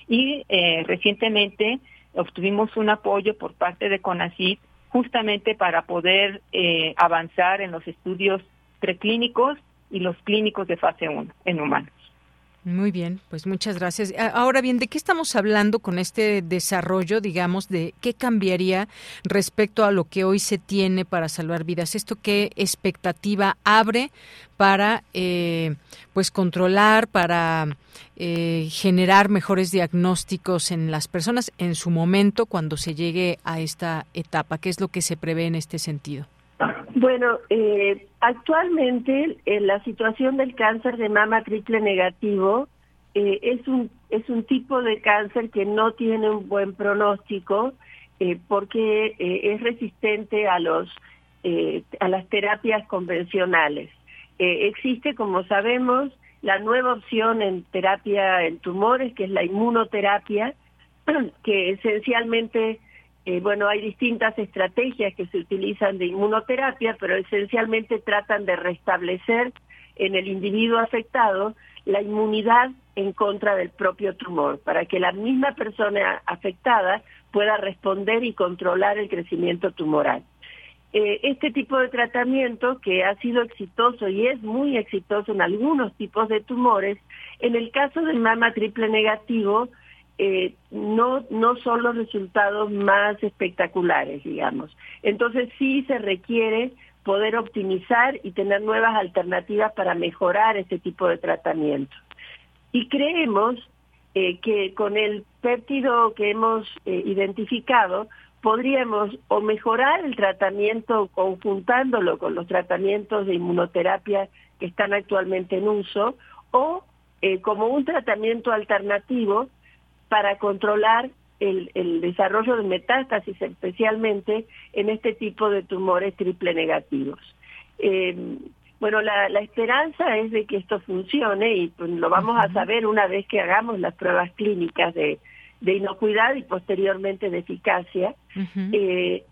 Y eh, recientemente obtuvimos un apoyo por parte de CONACYT justamente para poder eh, avanzar en los estudios preclínicos y los clínicos de fase 1 en humanos. Muy bien, pues muchas gracias. Ahora bien, ¿de qué estamos hablando con este desarrollo, digamos, de qué cambiaría respecto a lo que hoy se tiene para salvar vidas? ¿Esto qué expectativa abre para, eh, pues, controlar, para eh, generar mejores diagnósticos en las personas en su momento cuando se llegue a esta etapa? ¿Qué es lo que se prevé en este sentido? Bueno, eh, actualmente eh, la situación del cáncer de mama triple negativo eh, es un es un tipo de cáncer que no tiene un buen pronóstico porque es resistente a los a las terapias convencionales. existe, como sabemos, la nueva opción en terapia en tumores, que es la inmunoterapia, que esencialmente eh, bueno, hay distintas estrategias que se utilizan de inmunoterapia, pero esencialmente tratan de restablecer en el individuo afectado la inmunidad en contra del propio tumor, para que la misma persona afectada pueda responder y controlar el crecimiento tumoral. Eh, este tipo de tratamiento, que ha sido exitoso y es muy exitoso en algunos tipos de tumores, en el caso del mama triple negativo, eh, no, no son los resultados más espectaculares, digamos. Entonces sí se requiere poder optimizar y tener nuevas alternativas para mejorar este tipo de tratamiento. Y creemos eh, que con el péptido que hemos eh, identificado, podríamos o mejorar el tratamiento conjuntándolo con los tratamientos de inmunoterapia que están actualmente en uso, o como un tratamiento alternativo para controlar el, desarrollo de metástasis, especialmente en este tipo de tumores triple negativos. Eh, bueno, la, esperanza es de que esto funcione y pues, lo vamos a saber una vez que hagamos las pruebas clínicas de, inocuidad y posteriormente de eficacia. Eh,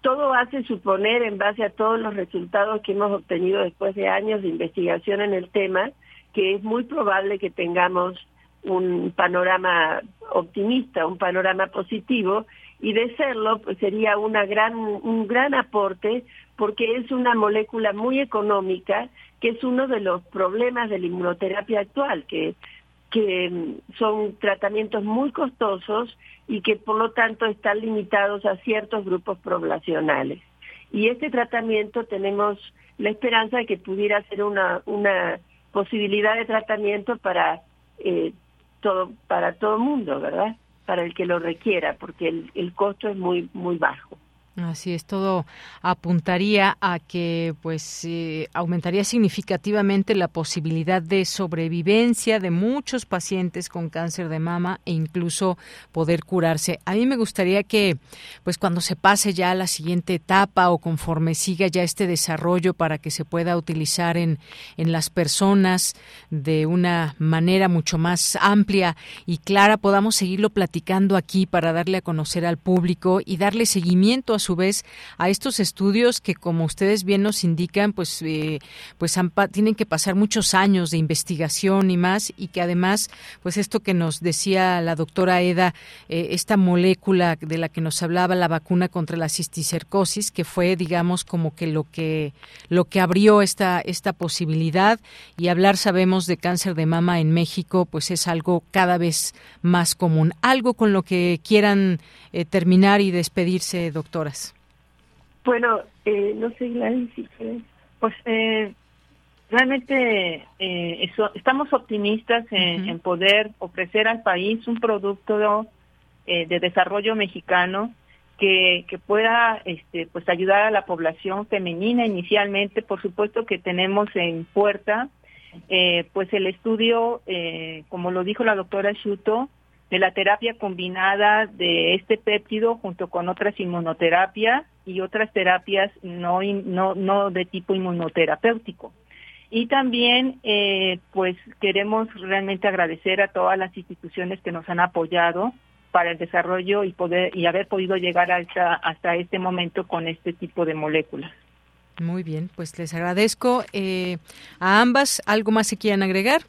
todo hace suponer, en base a todos los resultados que hemos obtenido después de años de investigación en el tema, que es muy probable que tengamos un panorama optimista, un panorama positivo, y de serlo pues sería una gran, un gran aporte porque es una molécula muy económica, que es uno de los problemas de la inmunoterapia actual, que, que mm, son tratamientos muy costosos y que por lo tanto están limitados a ciertos grupos poblacionales. Y este tratamiento tenemos la esperanza de que pudiera ser una, una posibilidad de tratamiento para eh, todo para todo el mundo, ¿verdad? Para el que lo requiera, porque el, el costo es muy muy bajo. Así es, todo apuntaría a que pues eh, aumentaría significativamente la posibilidad de sobrevivencia de muchos pacientes con cáncer de mama e incluso poder curarse. A mí me gustaría que pues cuando se pase ya a la siguiente etapa o conforme siga ya este desarrollo para que se pueda utilizar en, en las personas de una manera mucho más amplia y clara, podamos seguirlo platicando aquí para darle a conocer al público y darle seguimiento a su vez a estos estudios que, como ustedes bien nos indican, pues, eh, pues tienen que pasar muchos años de investigación y más, y que además, pues esto que nos decía la doctora Eda, eh, esta molécula de la que nos hablaba la vacuna contra la cisticercosis, que fue, digamos, como que lo que lo que abrió esta esta posibilidad y hablar sabemos de cáncer de mama en México, pues es algo cada vez más común. Algo con lo que quieran eh, terminar y despedirse, doctora. Bueno, eh, no sé, Gladys, Pues eh, realmente eh, estamos optimistas en, poder ofrecer al país un producto eh, de desarrollo mexicano que, que pueda este, pues ayudar a la población femenina inicialmente. Por supuesto que tenemos en puerta eh, pues el estudio, eh, como lo dijo la doctora Shuto, de la terapia combinada de este péptido junto con otras inmunoterapias y otras terapias no, no, no de tipo inmunoterapéutico. Y también, eh, pues queremos realmente agradecer a todas las instituciones que nos han apoyado para el desarrollo y poder y haber podido llegar hasta, hasta este momento con este tipo de moléculas. Muy bien, pues les agradezco eh, a ambas. ¿Algo más se quieran agregar?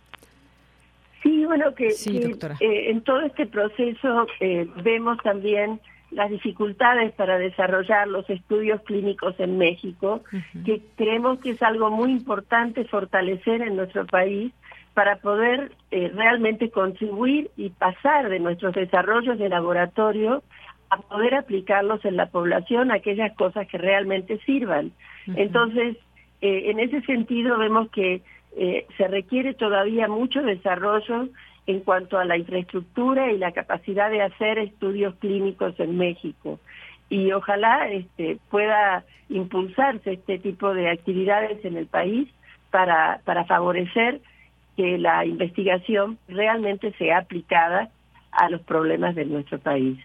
Sí, bueno, que, eh, en todo este proceso eh, vemos también las dificultades para desarrollar los estudios clínicos en México, que creemos que es algo muy importante fortalecer en nuestro país para poder eh, realmente contribuir y pasar de nuestros desarrollos de laboratorio a poder aplicarlos en la población aquellas cosas que realmente sirvan. Entonces, en ese sentido vemos que eh, se requiere todavía mucho desarrollo en cuanto a la infraestructura y la capacidad de hacer estudios clínicos en México. Y ojalá este, pueda impulsarse este tipo de actividades en el país para, para favorecer que la investigación realmente sea aplicada a los problemas de nuestro país.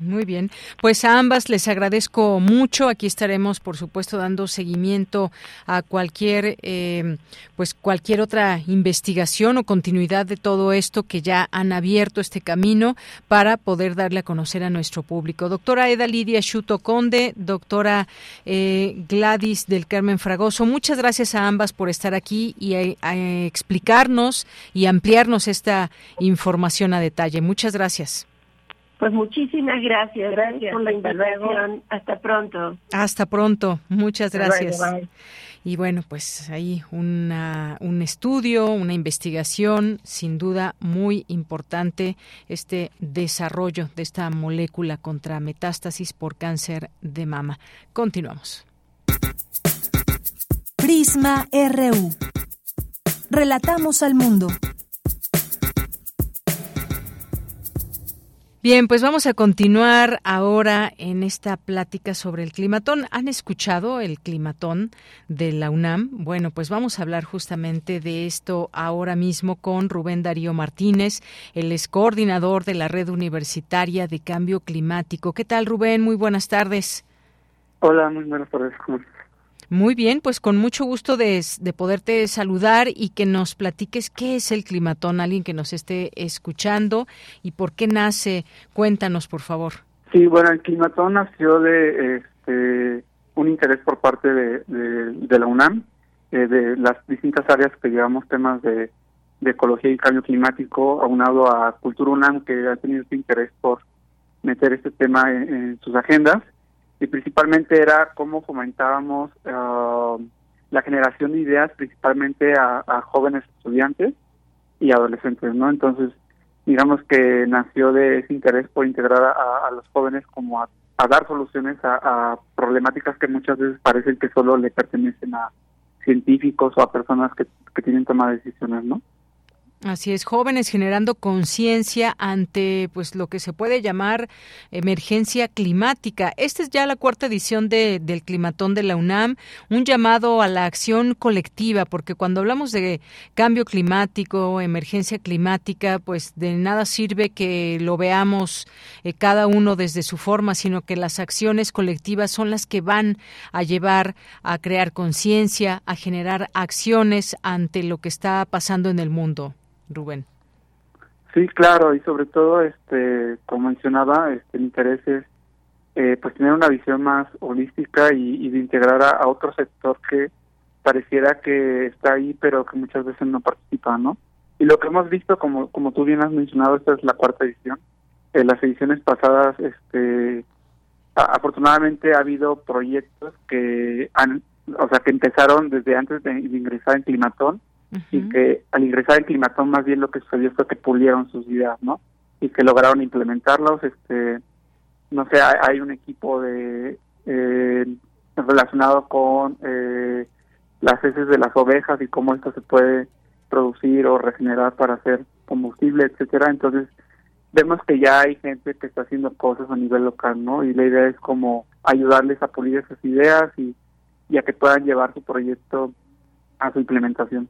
Muy bien, pues a ambas les agradezco mucho. Aquí estaremos, por supuesto, dando seguimiento a cualquier, eh, pues cualquier otra investigación o continuidad de todo esto que ya han abierto este camino para poder darle a conocer a nuestro público. Doctora Eda Lidia Shuto Conde, doctora eh, Gladys del Carmen Fragoso, muchas gracias a ambas por estar aquí y a explicarnos y ampliarnos esta información a detalle. Muchas gracias. Pues muchísimas gracias. Gracias por la invitación. Hasta pronto. Hasta pronto. Muchas gracias. Y bueno, pues ahí una, un estudio, una investigación, sin duda muy importante, este desarrollo de esta molécula contra metástasis por cáncer de mama. Continuamos. Prisma RU. Relatamos al mundo. Bien, pues vamos a continuar ahora en esta plática sobre el climatón. ¿Han escuchado el climatón de la UNAM? Bueno, pues vamos a hablar justamente de esto ahora mismo con Rubén Darío Martínez, el es coordinador de la Red Universitaria de Cambio Climático. ¿Qué tal, Rubén? Muy buenas tardes. Hola, muy buenas tardes. ¿Cómo muy bien, pues con mucho gusto de, poderte saludar y que nos platiques qué es el climatón, alguien que nos esté escuchando y por qué nace. Cuéntanos, por favor. Sí, bueno, el climatón nació de este, un interés por parte de, la UNAM, eh, de las distintas áreas que llevamos temas de, ecología y cambio climático, aunado a Cultura UNAM, que ha tenido este interés por meter este tema en sus agendas y principalmente era cómo fomentábamos ah, la generación de ideas principalmente a, jóvenes estudiantes y adolescentes, ¿no? Entonces, digamos que nació de ese interés por integrar a, los jóvenes como a, dar soluciones a, problemáticas que muchas veces parecen que solo le pertenecen a científicos o a personas que, que tienen toma de decisiones, ¿no? Así es, jóvenes generando conciencia ante pues lo que se puede llamar emergencia climática. Esta es ya la cuarta edición de, del climatón de la UNAM, un llamado a la acción colectiva, porque cuando hablamos de cambio climático, emergencia climática, pues de nada sirve que lo veamos eh, cada uno desde su forma, sino que las acciones colectivas son las que van a llevar a crear conciencia, a generar acciones ante lo que está pasando en el mundo. Rubén. Sí, claro, y sobre todo, este, como mencionaba, este, el interés es eh, pues tener una visión más holística y, de integrar a, otro sector que pareciera que está ahí, pero que muchas veces no participa, ¿no? Y lo que hemos visto, como como tú bien has mencionado, esta es la cuarta edición. En las ediciones pasadas, este, afortunadamente ha habido proyectos que han, o sea, que empezaron desde antes de ingresar en Climatón y que al ingresar en Climatón más bien lo que sucedió fue que pulieron sus ideas, ¿no? Y que lograron implementarlos, este, no sé, hay, un equipo de eh, relacionado con eh, las heces de las ovejas y cómo esto se puede producir o regenerar para hacer combustible, etcétera. Entonces, vemos que ya hay gente que está haciendo cosas a nivel local, ¿no? Y la idea es como ayudarles a pulir esas ideas y, y a que puedan llevar su proyecto a su implementación.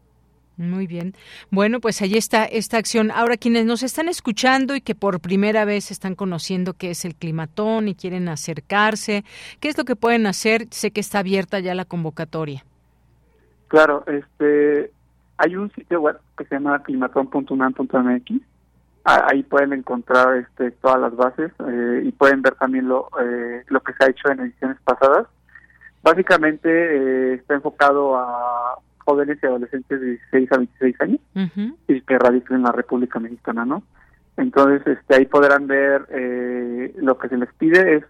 Muy bien. Bueno, pues ahí está esta acción. Ahora, quienes nos están escuchando y que por primera vez están conociendo qué es el climatón y quieren acercarse, ¿qué es lo que pueden hacer? Sé que está abierta ya la convocatoria. Claro, este, hay un sitio web que se llama climatón.unam.mx. Ahí pueden encontrar este, todas las bases eh, y pueden ver también lo, eh, lo que se ha hecho en ediciones pasadas. Básicamente eh, está enfocado a jóvenes y adolescentes de 16 a 26 años y que radican en la República Mexicana, ¿no? Entonces, este, ahí podrán ver eh, lo que se les pide es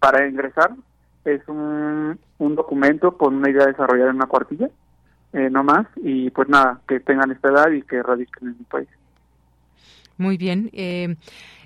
para ingresar es un, un documento con una idea desarrollada en una cuartilla, eh, no más, y pues nada, que tengan esta edad y que radiquen en el país. Muy bien. Eh,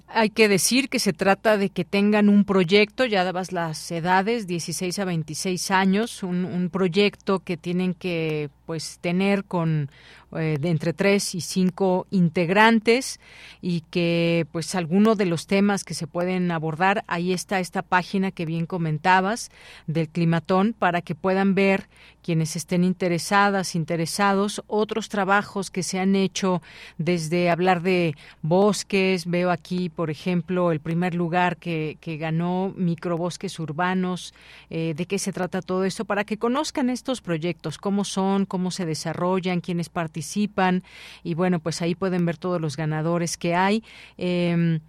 hay que decir que se trata de que tengan un proyecto, ya dabas las edades, 16 a 26 años, un, un proyecto que tienen que pues tener con eh, entre tres y cinco integrantes y que pues alguno de los temas que se pueden abordar ahí está esta página que bien comentabas del climatón para que puedan ver quienes estén interesadas interesados otros trabajos que se han hecho desde hablar de bosques veo aquí por ejemplo el primer lugar que, que ganó microbosques urbanos eh, de qué se trata todo esto para que conozcan estos proyectos cómo son cómo se desarrollan quiénes participan y bueno, pues ahí pueden ver todos los ganadores que hay. Eh,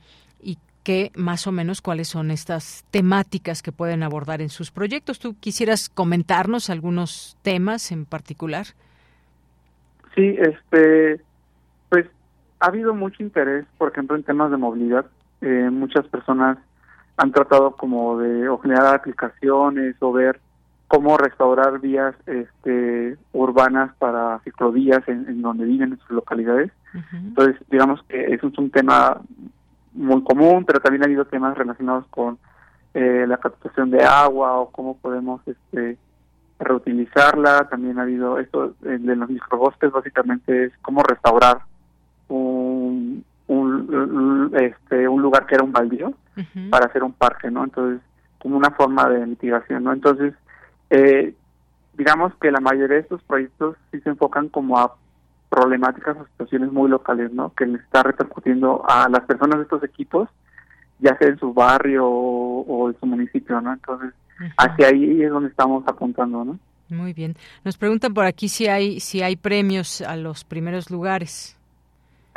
y que más o menos cuáles son estas temáticas que pueden abordar en sus proyectos. ¿Tú quisieras comentarnos algunos temas en particular? Sí, este, ha habido mucho interés, por ejemplo, en temas de movilidad. Eh, muchas personas han tratado como de o generar aplicaciones o ver cómo restaurar vías este, urbanas para ciclovías en, donde viven en sus localidades. Entonces, digamos que eso es un tema muy común, pero también ha habido temas relacionados con eh, la captación de agua o cómo podemos este, reutilizarla. También ha habido esto de los microbosques, básicamente es cómo restaurar un, un, este, un lugar que era un baldío para hacer un parque, ¿no? Entonces, como una forma de mitigación, ¿no? Entonces, eh, digamos que la mayoría de estos proyectos sí se enfocan como a problemáticas o situaciones muy locales, ¿no? Que les está repercutiendo a las personas de estos equipos, ya sea en su barrio o, en su municipio, ¿no? Entonces, hacia ahí es donde estamos apuntando, ¿no? Muy bien. Nos preguntan por aquí si hay si hay premios a los primeros lugares.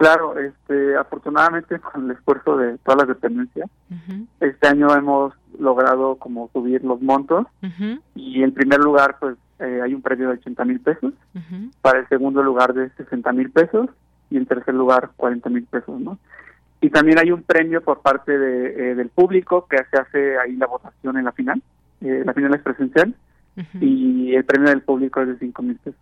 Claro, este, afortunadamente con el esfuerzo de todas las dependencias, este año hemos logrado como subir los montos. Y en primer lugar pues eh, hay un premio de 80 mil pesos, para el segundo lugar de 60 mil pesos. Y en tercer lugar 40 mil pesos, ¿no? Y también hay un premio por parte de, eh, del público que se hace ahí la votación en la final, eh, la final es presencial. Y el premio del público es de 5 mil pesos.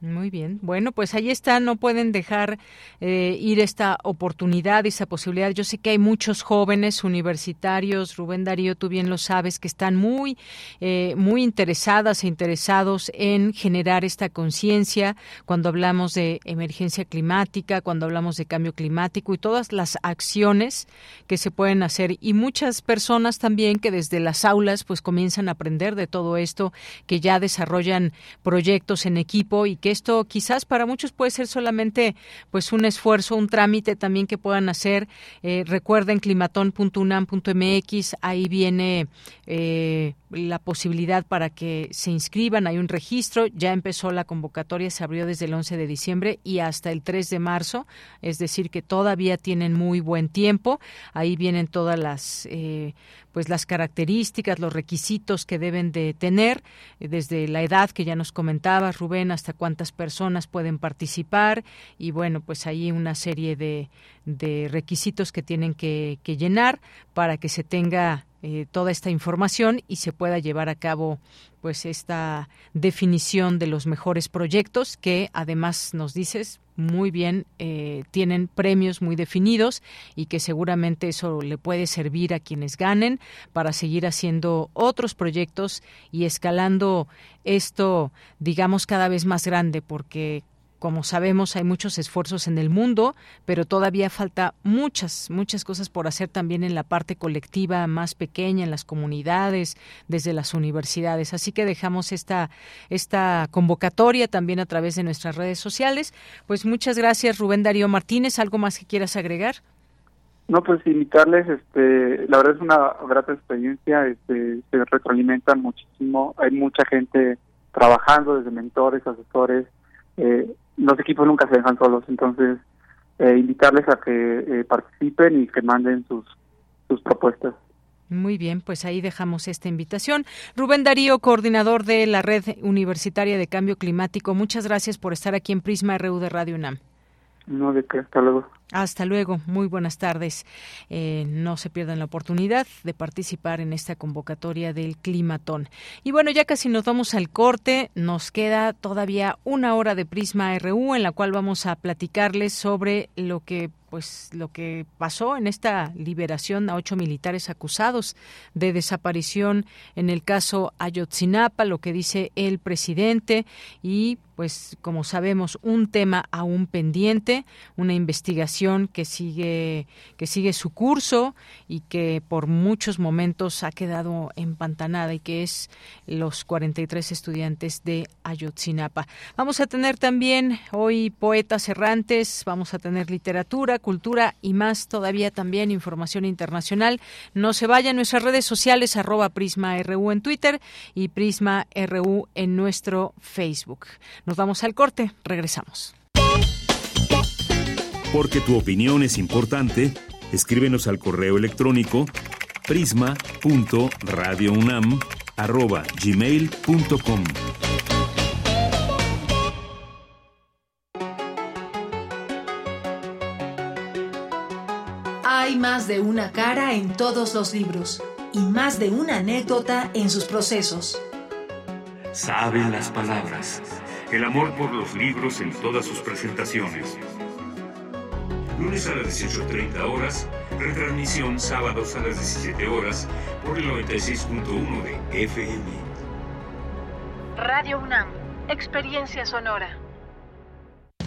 Muy bien. Bueno, pues ahí está. No pueden dejar eh, ir esta oportunidad, esa posibilidad. Yo sé que hay muchos jóvenes universitarios, Rubén Darío, tú bien lo sabes, que están muy, eh, muy interesadas e interesados en generar esta conciencia cuando hablamos de emergencia climática, cuando hablamos de cambio climático y todas las acciones que se pueden hacer. Y muchas personas también que desde las aulas pues comienzan a aprender de todo esto, que ya desarrollan proyectos en equipo y que esto quizás para muchos puede ser solamente pues un esfuerzo, un trámite también que puedan hacer. Eh, recuerden climatón.unam.mx, ahí viene eh, la posibilidad para que se inscriban, hay un registro, ya empezó la convocatoria, se abrió desde el 11 de diciembre y hasta el 3 de marzo, es decir, que todavía tienen muy buen tiempo, ahí vienen todas las eh, pues las características, los requisitos que deben de tener, eh, desde la edad que ya nos comentaba Rubén, hasta cuántas personas pueden participar y bueno, pues ahí una serie de, de requisitos que tienen que llenar para que se tenga eh, toda esta información y se pueda llevar a cabo pues esta definición de los mejores proyectos que además nos dices muy bien eh, tienen premios muy definidos y que seguramente eso le puede servir a quienes ganen para seguir haciendo otros proyectos y escalando esto digamos cada vez más grande porque como sabemos, hay muchos esfuerzos en el mundo, pero todavía falta muchas, muchas cosas por hacer también en la parte colectiva más pequeña, en las comunidades, desde las universidades. Así que dejamos esta, esta convocatoria también a través de nuestras redes sociales. Pues muchas gracias, Rubén Darío Martínez. ¿Algo más que quieras agregar? No, pues invitarles, este, la verdad es una grata experiencia, este, se retroalimentan muchísimo, hay mucha gente trabajando desde mentores, asesores, eh, los equipos nunca se dejan solos, entonces eh, invitarles a que eh, participen y que manden sus, sus propuestas. Muy bien, pues ahí dejamos esta invitación. Rubén Darío, coordinador de la Red Universitaria de Cambio Climático, muchas gracias por estar aquí en Prisma RU de Radio UNAM. No, de qué, hasta luego. Hasta luego, muy buenas tardes. Eh, no se pierdan la oportunidad de participar en esta convocatoria del Climatón. Y bueno, ya casi nos vamos al corte, nos queda todavía una hora de Prisma RU en la cual vamos a platicarles sobre lo que pues lo que pasó en esta liberación a ocho militares acusados de desaparición en el caso Ayotzinapa, lo que dice el presidente y pues como sabemos un tema aún pendiente, una investigación que sigue que sigue su curso y que por muchos momentos ha quedado empantanada y que es los 43 estudiantes de Ayotzinapa. Vamos a tener también hoy poetas errantes, vamos a tener literatura cultura y más todavía también información internacional. No se vaya en nuestras redes sociales, arroba Prisma RU en Twitter y Prisma RU en nuestro Facebook. Nos vamos al corte, regresamos. Porque tu opinión es importante, escríbenos al correo electrónico prisma.radiounam@gmail.com. Hay más de una cara en todos los libros y más de una anécdota en sus procesos. Saben las palabras, el amor por los libros en todas sus presentaciones. Lunes a las 18.30 horas, retransmisión sábados a las 17 horas por el 96.1 de FM. Radio UNAM, experiencia sonora.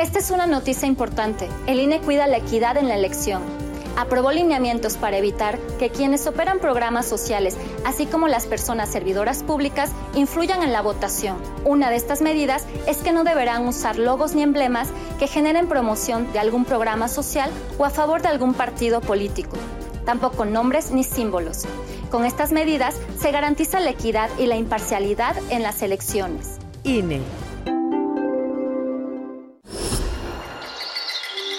Esta es una noticia importante. El INE cuida la equidad en la elección. Aprobó lineamientos para evitar que quienes operan programas sociales, así como las personas servidoras públicas, influyan en la votación. Una de estas medidas es que no deberán usar logos ni emblemas que generen promoción de algún programa social o a favor de algún partido político. Tampoco nombres ni símbolos. Con estas medidas se garantiza la equidad y la imparcialidad en las elecciones. INE.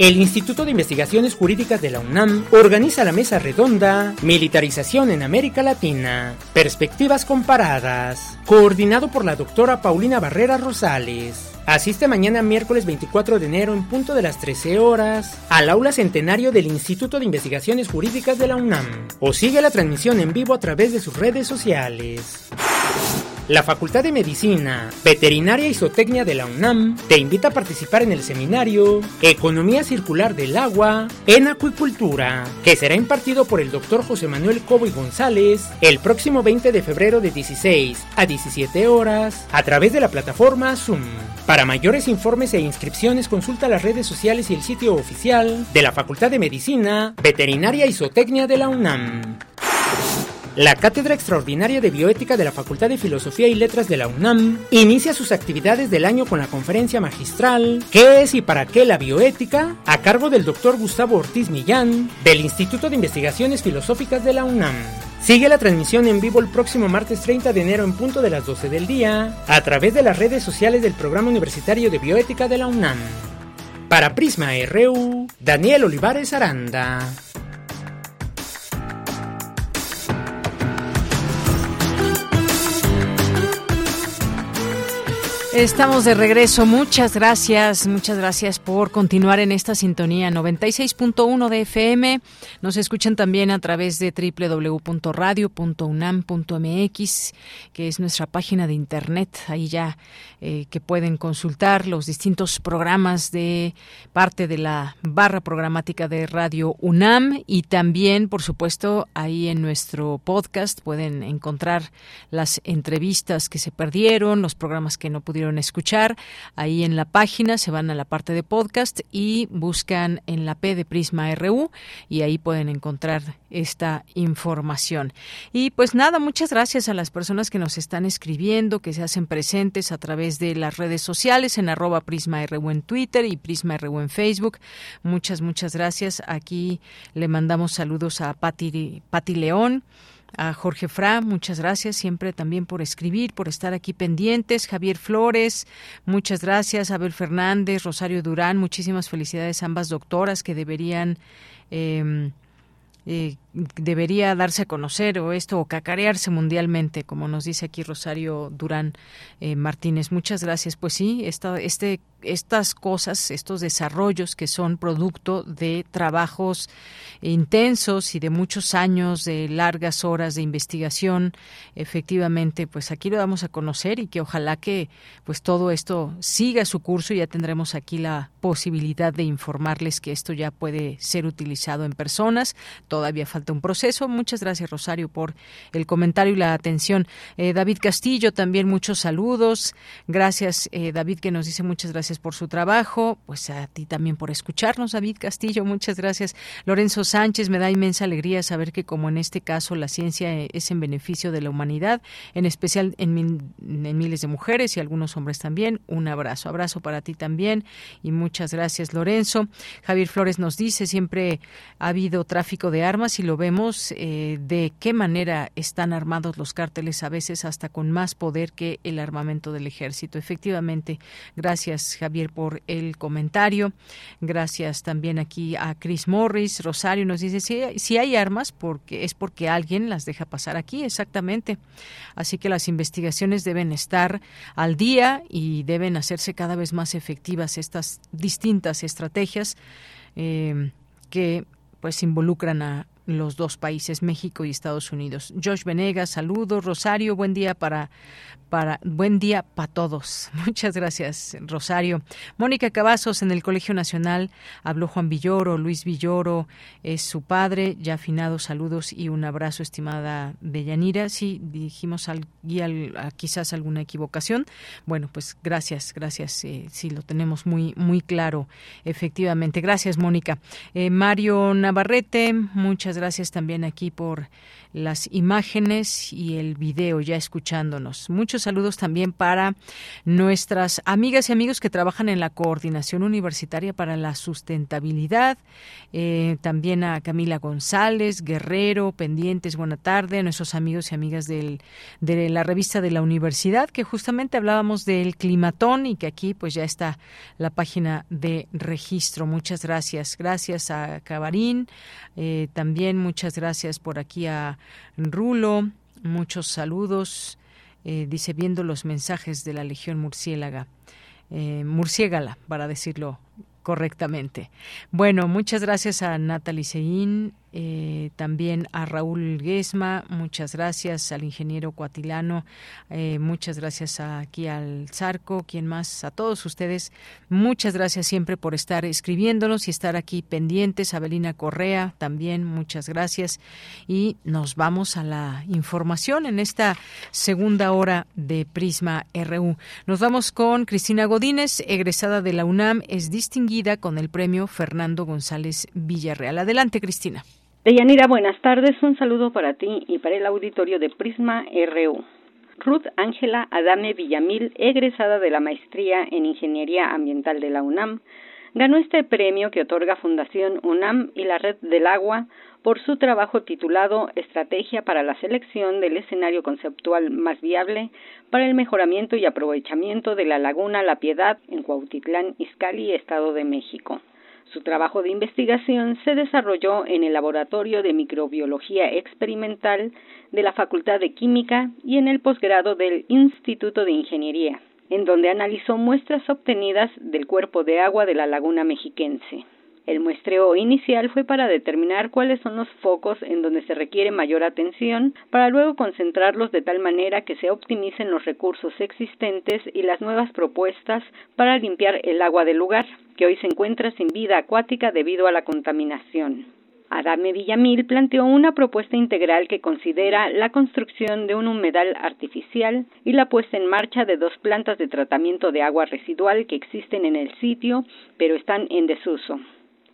El Instituto de Investigaciones Jurídicas de la UNAM organiza la mesa redonda Militarización en América Latina, Perspectivas Comparadas, coordinado por la doctora Paulina Barrera Rosales. Asiste mañana miércoles 24 de enero en punto de las 13 horas al aula centenario del Instituto de Investigaciones Jurídicas de la UNAM o sigue la transmisión en vivo a través de sus redes sociales. La Facultad de Medicina, Veterinaria y Zootecnia de la UNAM te invita a participar en el seminario Economía Circular del Agua en Acuicultura, que será impartido por el doctor José Manuel Cobo y González el próximo 20 de febrero de 16 a 17 horas a través de la plataforma Zoom. Para mayores informes e inscripciones consulta las redes sociales y el sitio oficial de la Facultad de Medicina, Veterinaria y Zootecnia de la UNAM. La Cátedra Extraordinaria de Bioética de la Facultad de Filosofía y Letras de la UNAM inicia sus actividades del año con la conferencia magistral ¿Qué es y para qué la bioética? a cargo del doctor Gustavo Ortiz Millán del Instituto de Investigaciones Filosóficas de la UNAM. Sigue la transmisión en vivo el próximo martes 30 de enero en punto de las 12 del día a través de las redes sociales del Programa Universitario de Bioética de la UNAM. Para Prisma RU, Daniel Olivares Aranda. Estamos de regreso. Muchas gracias, muchas gracias por continuar en esta sintonía 96.1 de FM. Nos escuchan también a través de www.radio.unam.mx, que es nuestra página de internet. Ahí ya eh, que pueden consultar los distintos programas de parte de la barra programática de Radio UNAM y también, por supuesto, ahí en nuestro podcast pueden encontrar las entrevistas que se perdieron, los programas que no pudieron escuchar, ahí en la página se van a la parte de podcast y buscan en la P de Prisma RU y ahí pueden encontrar esta información. Y pues nada, muchas gracias a las personas que nos están escribiendo, que se hacen presentes a través de las redes sociales en arroba Prisma RU en Twitter y Prisma RU en Facebook. Muchas, muchas gracias. Aquí le mandamos saludos a Pati, Pati León a Jorge Fra, muchas gracias siempre también por escribir, por estar aquí pendientes. Javier Flores, muchas gracias. Abel Fernández, Rosario Durán, muchísimas felicidades a ambas doctoras que deberían eh, eh, debería darse a conocer o esto o cacarearse mundialmente, como nos dice aquí Rosario Durán eh, Martínez. Muchas gracias. Pues sí, esta, este, estas cosas, estos desarrollos que son producto de trabajos intensos y de muchos años, de largas horas de investigación, efectivamente, pues aquí lo vamos a conocer y que ojalá que pues todo esto siga su curso y ya tendremos aquí la posibilidad de informarles que esto ya puede ser utilizado en personas. Todavía un proceso. Muchas gracias, Rosario, por el comentario y la atención. Eh, David Castillo, también muchos saludos. Gracias, eh, David, que nos dice muchas gracias por su trabajo. Pues a ti también por escucharnos, David Castillo. Muchas gracias. Lorenzo Sánchez, me da inmensa alegría saber que como en este caso la ciencia es en beneficio de la humanidad, en especial en, en miles de mujeres y algunos hombres también. Un abrazo. Abrazo para ti también y muchas gracias, Lorenzo. Javier Flores nos dice, siempre ha habido tráfico de armas y lo vemos eh, de qué manera están armados los cárteles, a veces hasta con más poder que el armamento del ejército. Efectivamente, gracias Javier por el comentario. Gracias también aquí a Chris Morris. Rosario nos dice, si, si hay armas, porque es porque alguien las deja pasar aquí, exactamente. Así que las investigaciones deben estar al día y deben hacerse cada vez más efectivas estas distintas estrategias eh, que pues involucran a los dos países, México y Estados Unidos. Josh Venegas, saludos. Rosario, buen día para para buen día para todos. Muchas gracias, Rosario. Mónica Cavazos en el Colegio Nacional habló Juan Villoro, Luis Villoro es su padre, ya afinado, saludos y un abrazo, estimada Deyanira. Sí, dijimos al, quizás alguna equivocación. Bueno, pues gracias, gracias. Eh, sí, lo tenemos muy, muy claro, efectivamente. Gracias, Mónica. Eh, Mario Navarrete, muchas gracias también aquí por las imágenes y el video ya escuchándonos. Muchos saludos también para nuestras amigas y amigos que trabajan en la Coordinación Universitaria para la Sustentabilidad, eh, también a Camila González, Guerrero, Pendientes, buena tarde, a nuestros amigos y amigas de la revista de la universidad, que justamente hablábamos del climatón y que aquí pues ya está la página de registro. Muchas gracias. Gracias a Cabarín, eh, también muchas gracias por aquí a Rulo, muchos saludos. Eh, dice viendo los mensajes de la Legión Murciélaga, eh, murciégala, para decirlo correctamente. Bueno, muchas gracias a Natalie Sein, eh, también a Raúl Guesma, muchas gracias al ingeniero Cuatilano, eh, muchas gracias aquí al Zarco, quien más, a todos ustedes, muchas gracias siempre por estar escribiéndonos y estar aquí pendientes. Abelina Correa, también muchas gracias. Y nos vamos a la información en esta segunda hora de Prisma RU. Nos vamos con Cristina Godínez, egresada de la UNAM, es distinguida con el premio Fernando González Villarreal. Adelante, Cristina. Deyanira, buenas tardes. Un saludo para ti y para el auditorio de Prisma RU. Ruth Ángela Adame Villamil, egresada de la maestría en Ingeniería Ambiental de la UNAM, ganó este premio que otorga Fundación UNAM y la Red del Agua por su trabajo titulado Estrategia para la selección del escenario conceptual más viable para el mejoramiento y aprovechamiento de la laguna La Piedad en Cuautitlán, Izcalli, Estado de México. Su trabajo de investigación se desarrolló en el Laboratorio de Microbiología Experimental de la Facultad de Química y en el posgrado del Instituto de Ingeniería, en donde analizó muestras obtenidas del cuerpo de agua de la laguna mexiquense. El muestreo inicial fue para determinar cuáles son los focos en donde se requiere mayor atención, para luego concentrarlos de tal manera que se optimicen los recursos existentes y las nuevas propuestas para limpiar el agua del lugar, que hoy se encuentra sin vida acuática debido a la contaminación. Adame Villamil planteó una propuesta integral que considera la construcción de un humedal artificial y la puesta en marcha de dos plantas de tratamiento de agua residual que existen en el sitio, pero están en desuso.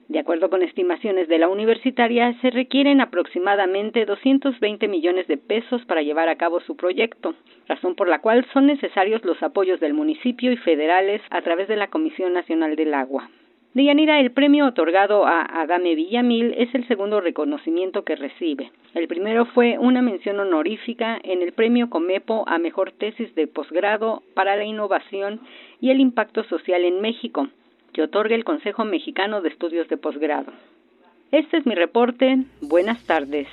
De acuerdo con estimaciones de la universitaria, se requieren aproximadamente 220 millones de pesos para llevar a cabo su proyecto, razón por la cual son necesarios los apoyos del municipio y federales a través de la Comisión Nacional del Agua. Deyanira, el premio otorgado a Adame Villamil es el segundo reconocimiento que recibe. El primero fue una mención honorífica en el premio Comepo a mejor tesis de posgrado para la innovación y el impacto social en México, que otorga el Consejo Mexicano de Estudios de Posgrado. Este es mi reporte. Buenas tardes.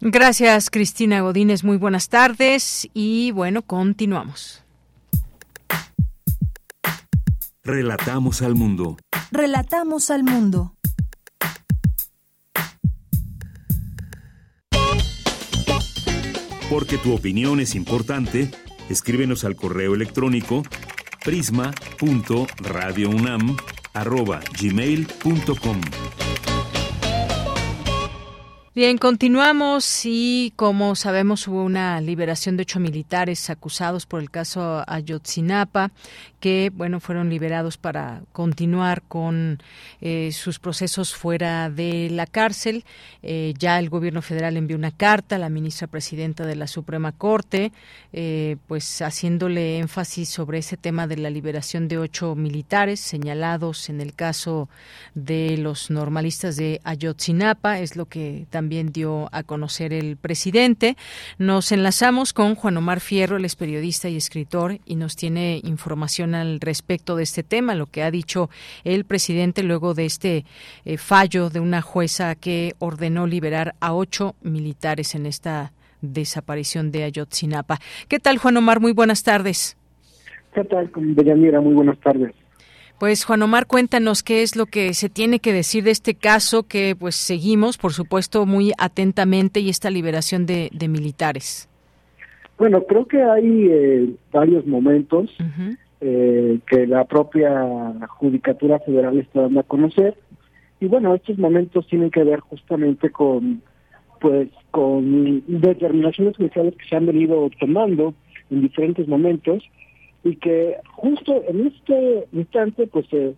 Gracias, Cristina Godínez. Muy buenas tardes y bueno, continuamos. Relatamos al mundo. Relatamos al mundo. Porque tu opinión es importante, escríbenos al correo electrónico prisma.radiounam@gmail.com. Bien, continuamos y como sabemos hubo una liberación de ocho militares acusados por el caso Ayotzinapa que, bueno, fueron liberados para continuar con eh, sus procesos fuera de la cárcel. Eh, ya el gobierno federal envió una carta a la ministra presidenta de la Suprema Corte, eh, pues haciéndole énfasis sobre ese tema de la liberación de ocho militares señalados en el caso de los normalistas de Ayotzinapa, es lo que también dio a conocer el presidente. Nos enlazamos con Juan Omar Fierro, él es periodista y escritor, y nos tiene información al respecto de este tema, lo que ha dicho el presidente luego de este eh, fallo de una jueza que ordenó liberar a ocho militares en esta desaparición de Ayotzinapa. ¿Qué tal, Juan Omar? Muy buenas tardes. ¿Qué tal, Deyanira? Muy buenas tardes. Pues Juan Omar, cuéntanos qué es lo que se tiene que decir de este caso que pues seguimos, por supuesto, muy atentamente y esta liberación de, militares. Bueno, creo que hay eh, varios momentos eh, que la propia Judicatura Federal está dando a conocer. Y bueno, estos momentos tienen que ver justamente con pues con determinaciones judiciales que se han venido tomando en diferentes momentos y que justo en este instante pues se,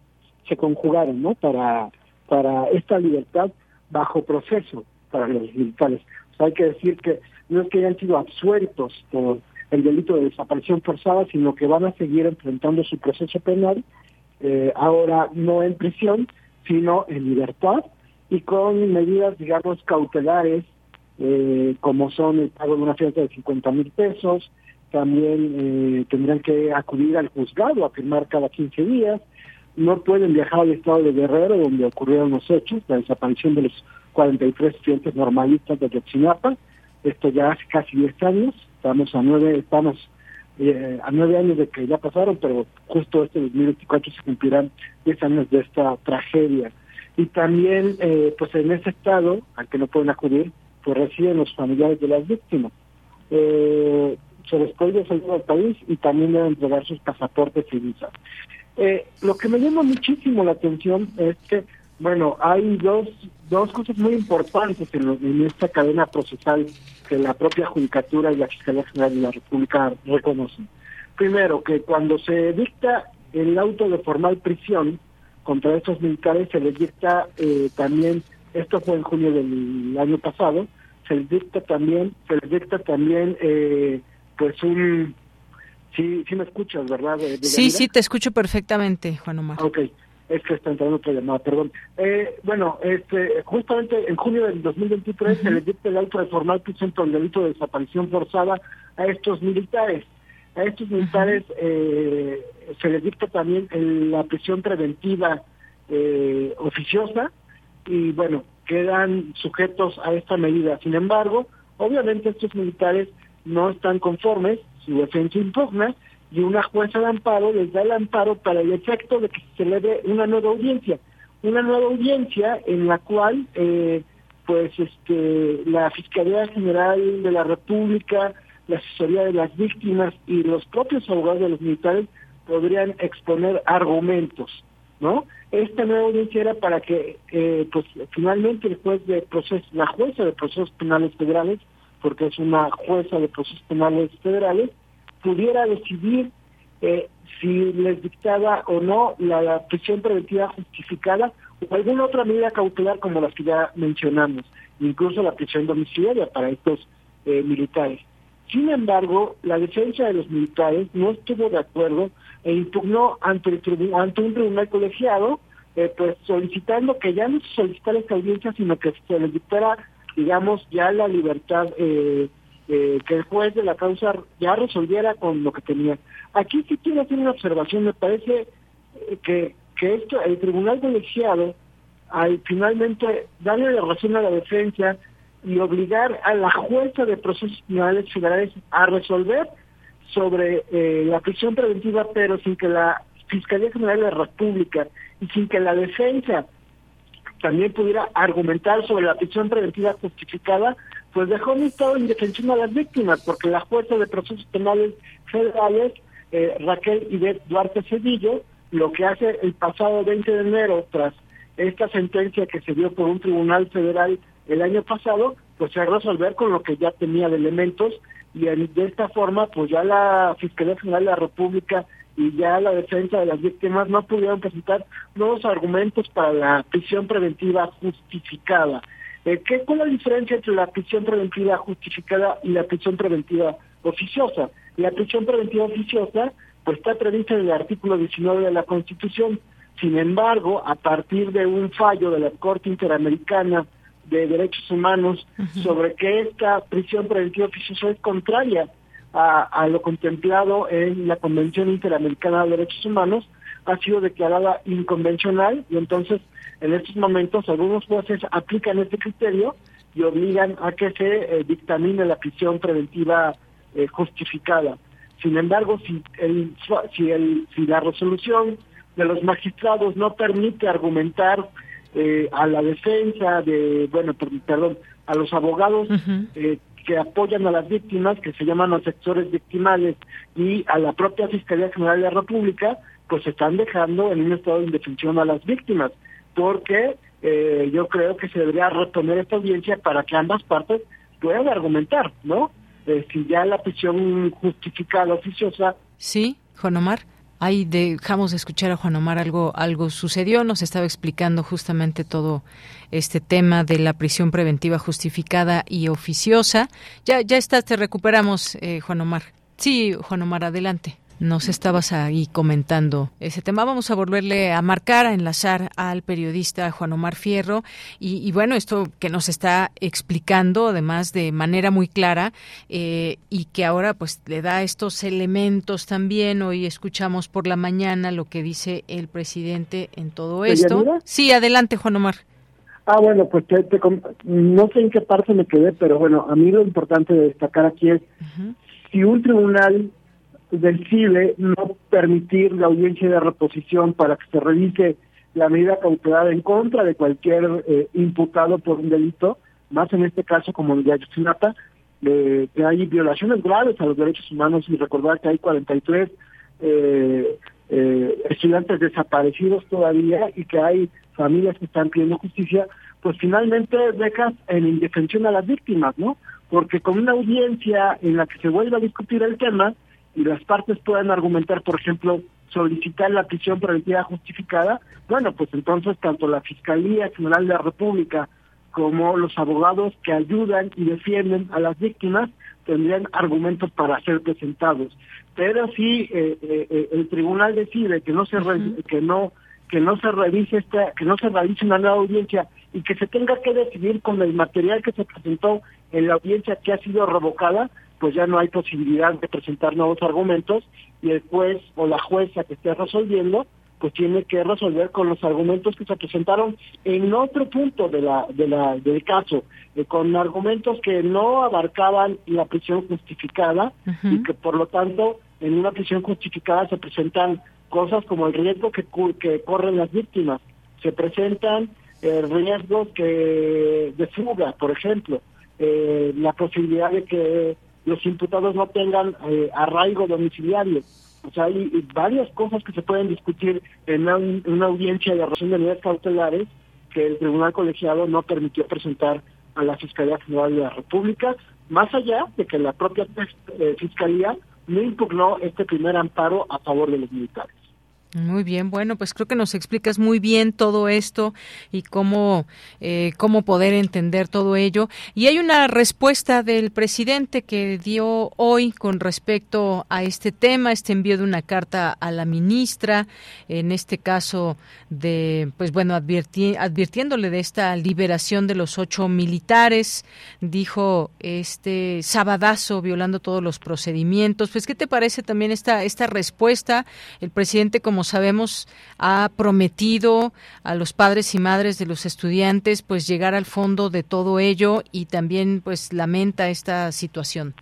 se conjugaron no para para esta libertad bajo proceso para los militares. Hay que decir que no es que hayan sido absueltos por el delito de desaparición forzada sino que van a seguir enfrentando su proceso penal eh, ahora no en prisión sino en libertad y con medidas digamos cautelares eh, como son el pago de una fianza de 50 mil pesos también eh, tendrán que acudir al juzgado a firmar cada 15 días, no pueden viajar al estado de Guerrero, donde ocurrieron los hechos, la desaparición de los 43 estudiantes normalistas de Yotzinapa, esto ya hace casi 10 años, estamos a nueve, estamos eh, a nueve años de que ya pasaron, pero justo este 2024 se cumplirán 10 años de esta tragedia. Y también, eh, pues en ese estado, al que no pueden acudir, pues residen los familiares de las víctimas. Eh, se les puede salir del país y también deben entregar sus pasaportes y visas. Eh, lo que me llama muchísimo la atención es que, bueno, hay dos, dos cosas muy importantes en, en esta cadena procesal que la propia Judicatura y la Fiscalía General de la República reconocen. Primero, que cuando se dicta el auto de formal prisión contra estos militares, se les dicta eh, también, esto fue en junio del año pasado, se les dicta también, se les dicta también eh, pues un... Sí, sí me escuchas, ¿verdad? sí, sí, te escucho perfectamente, Juan Omar. Ok, es que está entrando otra llamada, perdón. Eh, bueno, este, justamente en junio del 2023 se le dicta el auto de formal prisión por el delito de desaparición forzada a estos militares. A estos militares eh, se les dicta también la prisión preventiva eh, oficiosa y bueno, quedan sujetos a esta medida. Sin embargo, obviamente estos militares no están conformes, su defensa impugna y una jueza de amparo les da el amparo para el efecto de que se le dé una nueva audiencia, una nueva audiencia en la cual eh, pues este la Fiscalía General de la República, la asesoría de las víctimas y los propios abogados de los militares podrían exponer argumentos, ¿no? Esta nueva audiencia era para que eh, pues finalmente el juez de proceso, la jueza de procesos penales federales porque es una jueza de procesos penales federales, pudiera decidir eh, si les dictaba o no la, prisión preventiva justificada o alguna otra medida cautelar como las que ya mencionamos, incluso la prisión domiciliaria para estos eh, militares. Sin embargo, la defensa de los militares no estuvo de acuerdo e impugnó ante, el ante un tribunal colegiado, eh, pues solicitando que ya no se solicitara esta audiencia, sino que se les dictara digamos, ya la libertad, eh, eh, que el juez de la causa ya resolviera con lo que tenía. Aquí sí quiero hacer una observación, me parece eh, que, que esto, el tribunal colegiado, al finalmente darle la razón a la defensa y obligar a la jueza de procesos penales federales a resolver sobre la prisión preventiva, pero sin que la Fiscalía General de la República y sin que la defensa también pudiera argumentar sobre la prisión preventiva justificada, pues dejó un estado indefensión a las víctimas, porque la jueza de procesos penales federales, eh, Raquel Idet Duarte Cedillo, lo que hace el pasado 20 de enero, tras esta sentencia que se dio por un tribunal federal el año pasado, pues se resolver con lo que ya tenía de elementos y de esta forma, pues ya la Fiscalía General de la República y ya la defensa de las víctimas no pudieron presentar nuevos argumentos para la prisión preventiva justificada. Eh, ¿qué, ¿Cuál es la diferencia entre la prisión preventiva justificada y la prisión preventiva oficiosa? La prisión preventiva oficiosa pues está prevista en el artículo 19 de la Constitución. Sin embargo, a partir de un fallo de la Corte Interamericana de Derechos Humanos sobre que esta prisión preventiva oficiosa es contraria a, lo contemplado en la Convención Interamericana de Derechos Humanos, ha sido declarada inconvencional y entonces en estos momentos algunos jueces aplican este criterio y obligan a que se eh, dictamine la prisión preventiva eh, justificada. Sin embargo, si, el, si, el, si la resolución de los magistrados no permite argumentar eh, a la defensa de, bueno, perdón, a los abogados eh, que apoyan a las víctimas, que se llaman los sectores victimales, y a la propia Fiscalía General de la República, pues están dejando en un estado de indefensión a las víctimas, porque eh, yo creo que se debería reponer esta audiencia para que ambas partes puedan argumentar, ¿no? Eh, si ya la prisión justificada oficiosa. Sí, Juan Omar. Ahí dejamos de escuchar a Juan Omar, algo, algo sucedió, nos estaba explicando justamente todo este tema de la prisión preventiva justificada y oficiosa. Ya, ya estás, te recuperamos, eh, Juan Omar. Sí, Juan Omar, adelante nos estabas ahí comentando ese tema. Vamos a volverle a marcar, a enlazar al periodista Juan Omar Fierro y, bueno, esto que nos está explicando además de manera muy clara eh, y que ahora pues le da estos elementos también. Hoy escuchamos por la mañana lo que dice el presidente en todo esto. Sí, adelante Juan Omar. Ah, bueno, pues no sé en qué parte me quedé, pero bueno, a mí lo importante de destacar aquí es si un tribunal del no permitir la audiencia de reposición para que se revise la medida cautelar en contra de cualquier eh, imputado por un delito, más en este caso como el de Ayotzinapa, eh, que hay violaciones graves a los derechos humanos y recordar que hay 43 eh, eh, estudiantes desaparecidos todavía y que hay familias que están pidiendo justicia, pues finalmente dejas en indefensión a las víctimas, ¿no? Porque con una audiencia en la que se vuelva a discutir el tema, y las partes puedan argumentar, por ejemplo, solicitar la prisión preventiva justificada, bueno, pues entonces tanto la Fiscalía General de la República como los abogados que ayudan y defienden a las víctimas tendrían argumentos para ser presentados. Pero si eh, eh, eh, el tribunal decide que no se que no que no se revise esta que no se realice una nueva audiencia y que se tenga que decidir con el material que se presentó en la audiencia que ha sido revocada, pues ya no hay posibilidad de presentar nuevos argumentos y el juez o la jueza que esté resolviendo pues tiene que resolver con los argumentos que se presentaron en otro punto de la, de la, del caso, eh, con argumentos que no abarcaban la prisión justificada y que por lo tanto en una prisión justificada se presentan cosas como el riesgo que, que corren las víctimas, se presentan eh, riesgos que de fuga, por ejemplo, eh, la posibilidad de que los imputados no tengan eh, arraigo domiciliario. O sea, hay, varias cosas que se pueden discutir en una, audiencia de razón de medidas cautelares que el Tribunal Colegiado no permitió presentar a la Fiscalía General de la República, más allá de que la propia eh, Fiscalía no impugnó este primer amparo a favor de los militares. Muy bien, bueno, pues creo que nos explicas muy bien todo esto y cómo, eh, cómo poder entender todo ello. Y hay una respuesta del presidente que dio hoy con respecto a este tema, este envío de una carta a la ministra, en este caso de, pues bueno, advirtiéndole de esta liberación de los ocho militares, dijo este sabadazo violando todos los procedimientos. Pues, ¿qué te parece también esta, esta respuesta? El presidente, como sabemos, ha prometido a los padres y madres de los estudiantes pues llegar al fondo de todo ello y también pues lamenta esta situación.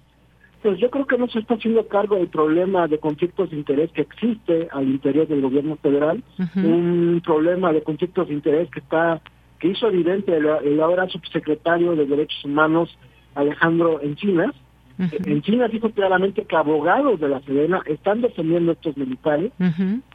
Pues yo creo que no se está haciendo cargo del problema de conflictos de interés que existe al interior del gobierno federal, un problema de conflictos de interés que está que hizo evidente el, ahora subsecretario de Derechos Humanos Alejandro Encinas, en China dijo claramente que abogados de la Sedena están defendiendo a estos militares,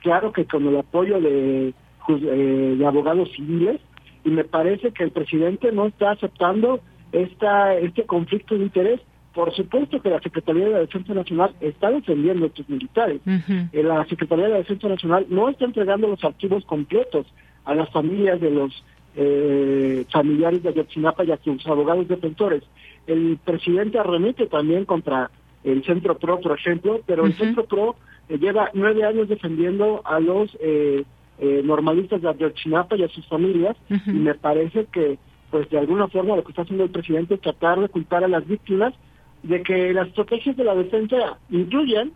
claro que con el apoyo de, eh, de abogados civiles, y me parece que el presidente no está aceptando esta este conflicto de interés. Por supuesto que la Secretaría de la Defensa Nacional está defendiendo a estos militares. Eh, la Secretaría de la Defensa Nacional no está entregando los archivos completos a las familias de los eh, familiares de Ayotzinapa y a sus abogados defensores. El presidente arremete también contra el Centro PRO, por ejemplo, pero el Centro PRO eh, lleva nueve años defendiendo a los eh, eh, normalistas de Ayotzinapa y a sus familias, y me parece que, pues de alguna forma, lo que está haciendo el presidente es tratar de culpar a las víctimas de que las estrategias de la defensa incluyen,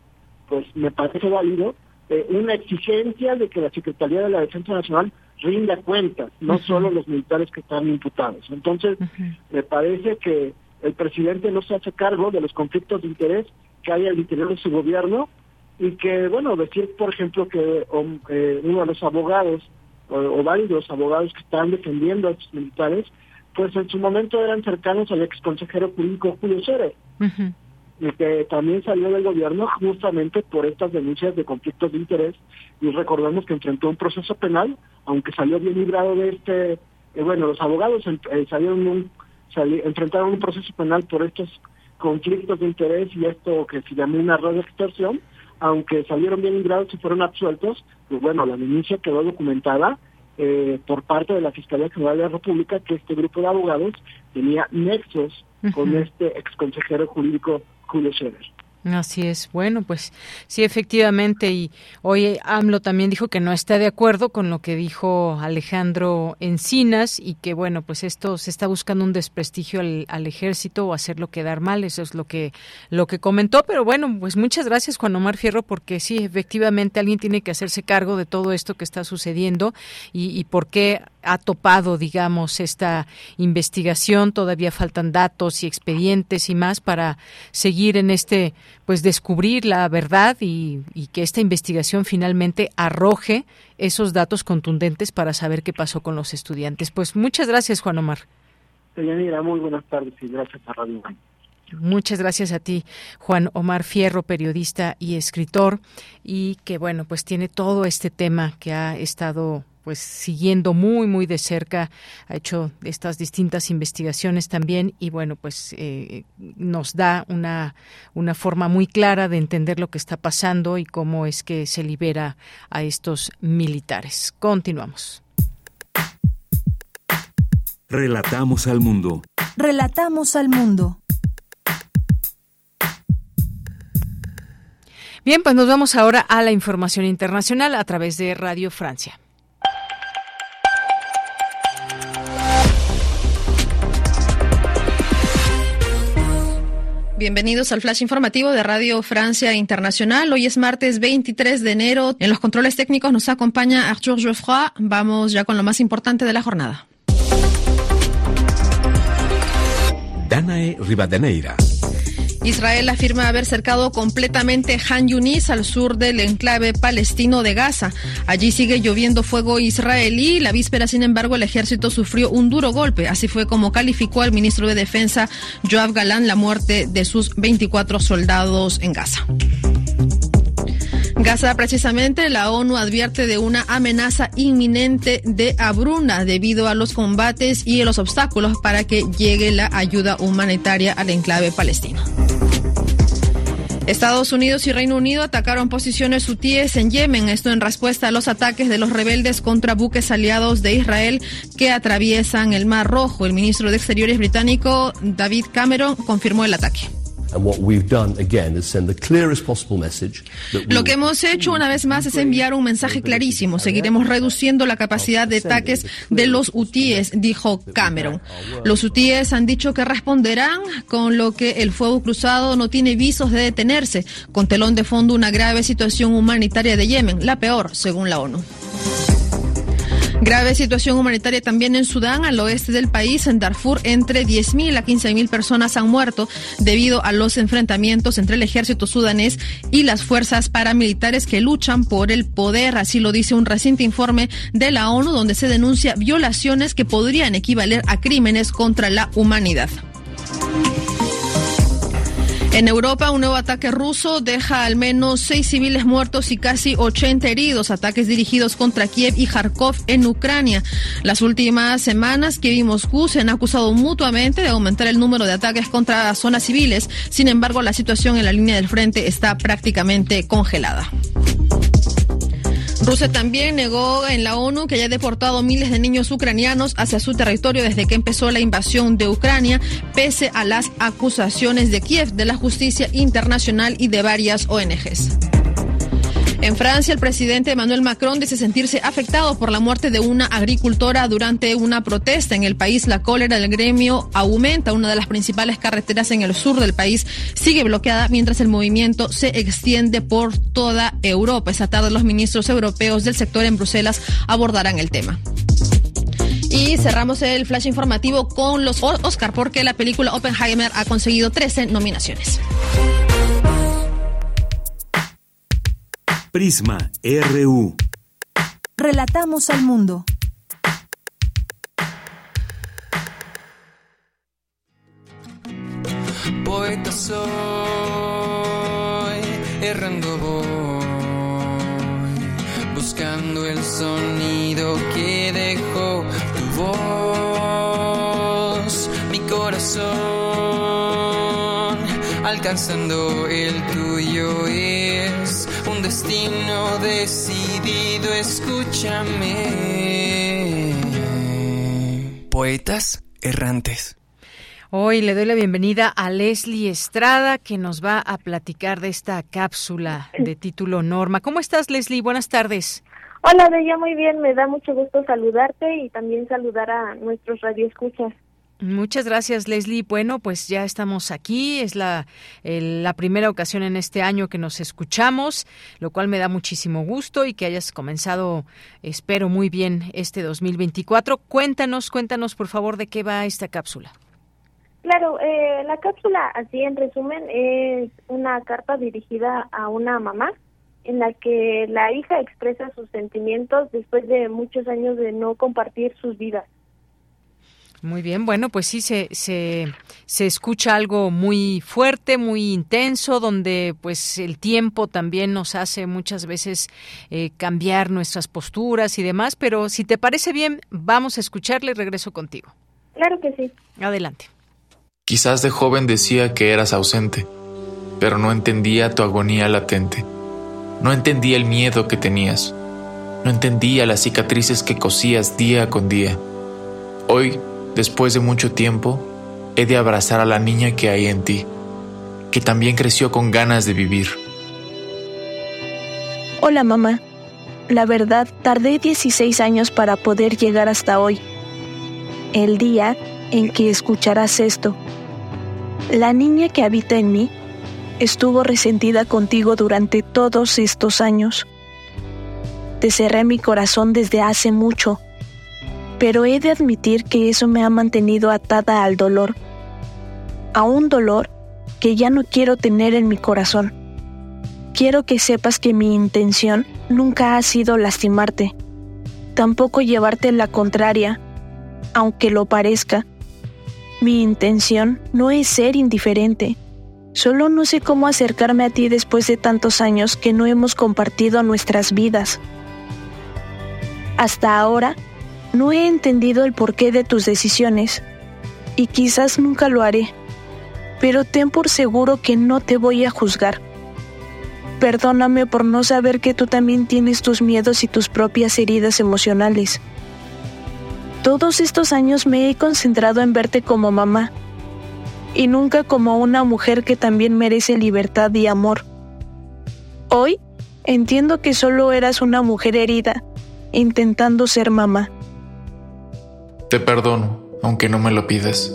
pues me parece válido, una exigencia de que la Secretaría de la Defensa Nacional rinda cuentas, no solo los militares que están imputados. Entonces, me parece que el presidente no se hace cargo de los conflictos de interés que hay al interior de su gobierno y que, bueno, decir, por ejemplo, que eh, uno de los abogados o, varios de los abogados que están defendiendo a estos militares, pues en su momento eran cercanos al ex consejero jurídico Julio Scherer, y que también salió del gobierno justamente por estas denuncias de conflictos de interés, y recordemos que enfrentó un proceso penal, aunque salió bien librado de este, eh, bueno, los abogados eh, salieron un, enfrentaron un proceso penal por estos conflictos de interés y esto que se llamó una red de extorsión, aunque salieron bien librados y fueron absueltos, pues bueno, la denuncia quedó documentada eh, por parte de la Fiscalía General de la República que este grupo de abogados tenía nexos con este ex consejero jurídico Julio Scherer. Así es. Bueno, pues sí, efectivamente. Y hoy AMLO también dijo que no está de acuerdo con lo que dijo Alejandro Encinas y que, bueno, pues esto se está buscando un desprestigio al, ejército o hacerlo quedar mal. Eso es lo que, lo que comentó. Pero bueno, pues muchas gracias, Juan Omar Fierro, porque sí, efectivamente alguien tiene que hacerse cargo de todo esto que está sucediendo y, y por qué ha topado, digamos, esta investigación. Todavía faltan datos y expedientes y más para seguir en este, pues descubrir la verdad y, que esta investigación finalmente arroje esos datos contundentes para saber qué pasó con los estudiantes. Pues muchas gracias, Juan Omar. muy buenas tardes y gracias a Radio Muchas gracias a ti, Juan Omar Fierro, periodista y escritor, y que bueno, pues tiene todo este tema que ha estado pues siguiendo muy muy de cerca ha hecho estas distintas investigaciones también y bueno pues eh, nos da una una forma muy clara de entender lo que está pasando y cómo es que se libera a estos militares. Continuamos. Relatamos al mundo. Relatamos al mundo. Bien, pues nos vamos ahora a la información internacional a través de Radio Francia. Bienvenidos al flash informativo de Radio Francia Internacional. Hoy es martes 23 de enero. En los controles técnicos nos acompaña Arthur Geoffroy. Vamos ya con lo más importante de la jornada. Danae Rivadeneira. Israel afirma haber cercado completamente Han Yunis al sur del enclave palestino de Gaza. Allí sigue lloviendo fuego israelí. La víspera, sin embargo, el ejército sufrió un duro golpe. Así fue como calificó al ministro de Defensa, Joab Galán, la muerte de sus 24 soldados en Gaza. Gaza, precisamente, la ONU advierte de una amenaza inminente de abruna debido a los combates y los obstáculos para que llegue la ayuda humanitaria al enclave palestino. Estados Unidos y Reino Unido atacaron posiciones hutíes en Yemen, esto en respuesta a los ataques de los rebeldes contra buques aliados de Israel que atraviesan el Mar Rojo. El ministro de Exteriores británico David Cameron confirmó el ataque. Lo que hemos hecho una vez más es enviar un mensaje clarísimo. Seguiremos reduciendo la capacidad de ataques de los hutíes, dijo Cameron. Los hutíes han dicho que responderán con lo que el fuego cruzado no tiene visos de detenerse, con telón de fondo una grave situación humanitaria de Yemen, la peor, según la ONU. Grave situación humanitaria también en Sudán, al oeste del país, en Darfur, entre 10.000 a 15.000 personas han muerto debido a los enfrentamientos entre el ejército sudanés y las fuerzas paramilitares que luchan por el poder, así lo dice un reciente informe de la ONU donde se denuncia violaciones que podrían equivaler a crímenes contra la humanidad. En Europa, un nuevo ataque ruso deja al menos seis civiles muertos y casi 80 heridos. Ataques dirigidos contra Kiev y Kharkov en Ucrania. Las últimas semanas, Kiev y Moscú se han acusado mutuamente de aumentar el número de ataques contra zonas civiles. Sin embargo, la situación en la línea del frente está prácticamente congelada. Rusia también negó en la ONU que haya deportado miles de niños ucranianos hacia su territorio desde que empezó la invasión de Ucrania, pese a las acusaciones de Kiev, de la justicia internacional y de varias ONGs. En Francia, el presidente Emmanuel Macron dice sentirse afectado por la muerte de una agricultora durante una protesta. En el país, la cólera del gremio aumenta. Una de las principales carreteras en el sur del país sigue bloqueada mientras el movimiento se extiende por toda Europa. Esta tarde, los ministros europeos del sector en Bruselas abordarán el tema. Y cerramos el flash informativo con los Oscar porque la película Oppenheimer ha conseguido 13 nominaciones. Prisma RU. Relatamos al mundo. Poeta soy, errando voy, buscando el sonido que dejó tu voz, mi corazón, alcanzando el destino decidido, escúchame. Poetas errantes. Hoy le doy la bienvenida a Leslie Estrada, que nos va a platicar de esta cápsula de título Norma. ¿Cómo estás, Leslie? Buenas tardes. Hola, Bella, muy bien. Me da mucho gusto saludarte y también saludar a nuestros radioescuchas. Muchas gracias, Leslie. Bueno, pues ya estamos aquí. Es la, primera ocasión en este año que nos escuchamos, lo cual me da muchísimo gusto y que hayas comenzado, espero, muy bien este 2024. Cuéntanos, cuéntanos, por favor, de qué va esta cápsula. Claro, eh, la cápsula, así en resumen, es una carta dirigida a una mamá en la que la hija expresa sus sentimientos después de muchos años de no compartir sus vidas. Muy bien, bueno, pues sí, se, se, se, escucha algo muy fuerte, muy intenso, donde pues el tiempo también nos hace muchas veces eh, cambiar nuestras posturas y demás, pero si te parece bien, vamos a escucharle y regreso contigo. Claro que sí. Adelante. Quizás de joven decía que eras ausente, pero no entendía tu agonía latente. No entendía el miedo que tenías. No entendía las cicatrices que cosías día con día. Hoy, después de mucho tiempo, he de abrazar a la niña que hay en ti, que también creció con ganas de vivir. Hola mamá. La verdad, tardé 16 años para poder llegar hasta hoy. El día en que escucharás esto. La niña que habita en mí estuvo resentida contigo durante todos estos años. Te cerré mi corazón desde hace mucho, pero he de admitir que eso me ha mantenido atada al dolor, a un dolor que ya no quiero tener en mi corazón. Quiero que sepas que mi intención nunca ha sido lastimarte, tampoco llevarte la contraria, aunque lo parezca. Mi intención no es ser indiferente, solo no sé cómo acercarme a ti después de tantos años que no hemos compartido nuestras vidas. Hasta ahora, no he entendido el porqué de tus decisiones, y quizás nunca lo haré, pero ten por seguro que no te voy a juzgar. Perdóname por no saber que tú también tienes tus miedos y tus propias heridas emocionales. Todos estos años me he concentrado en verte como mamá y nunca como una mujer que también merece libertad y amor. Hoy entiendo que solo eras una mujer herida, intentando ser mamá. Te perdono, aunque no me lo pidas.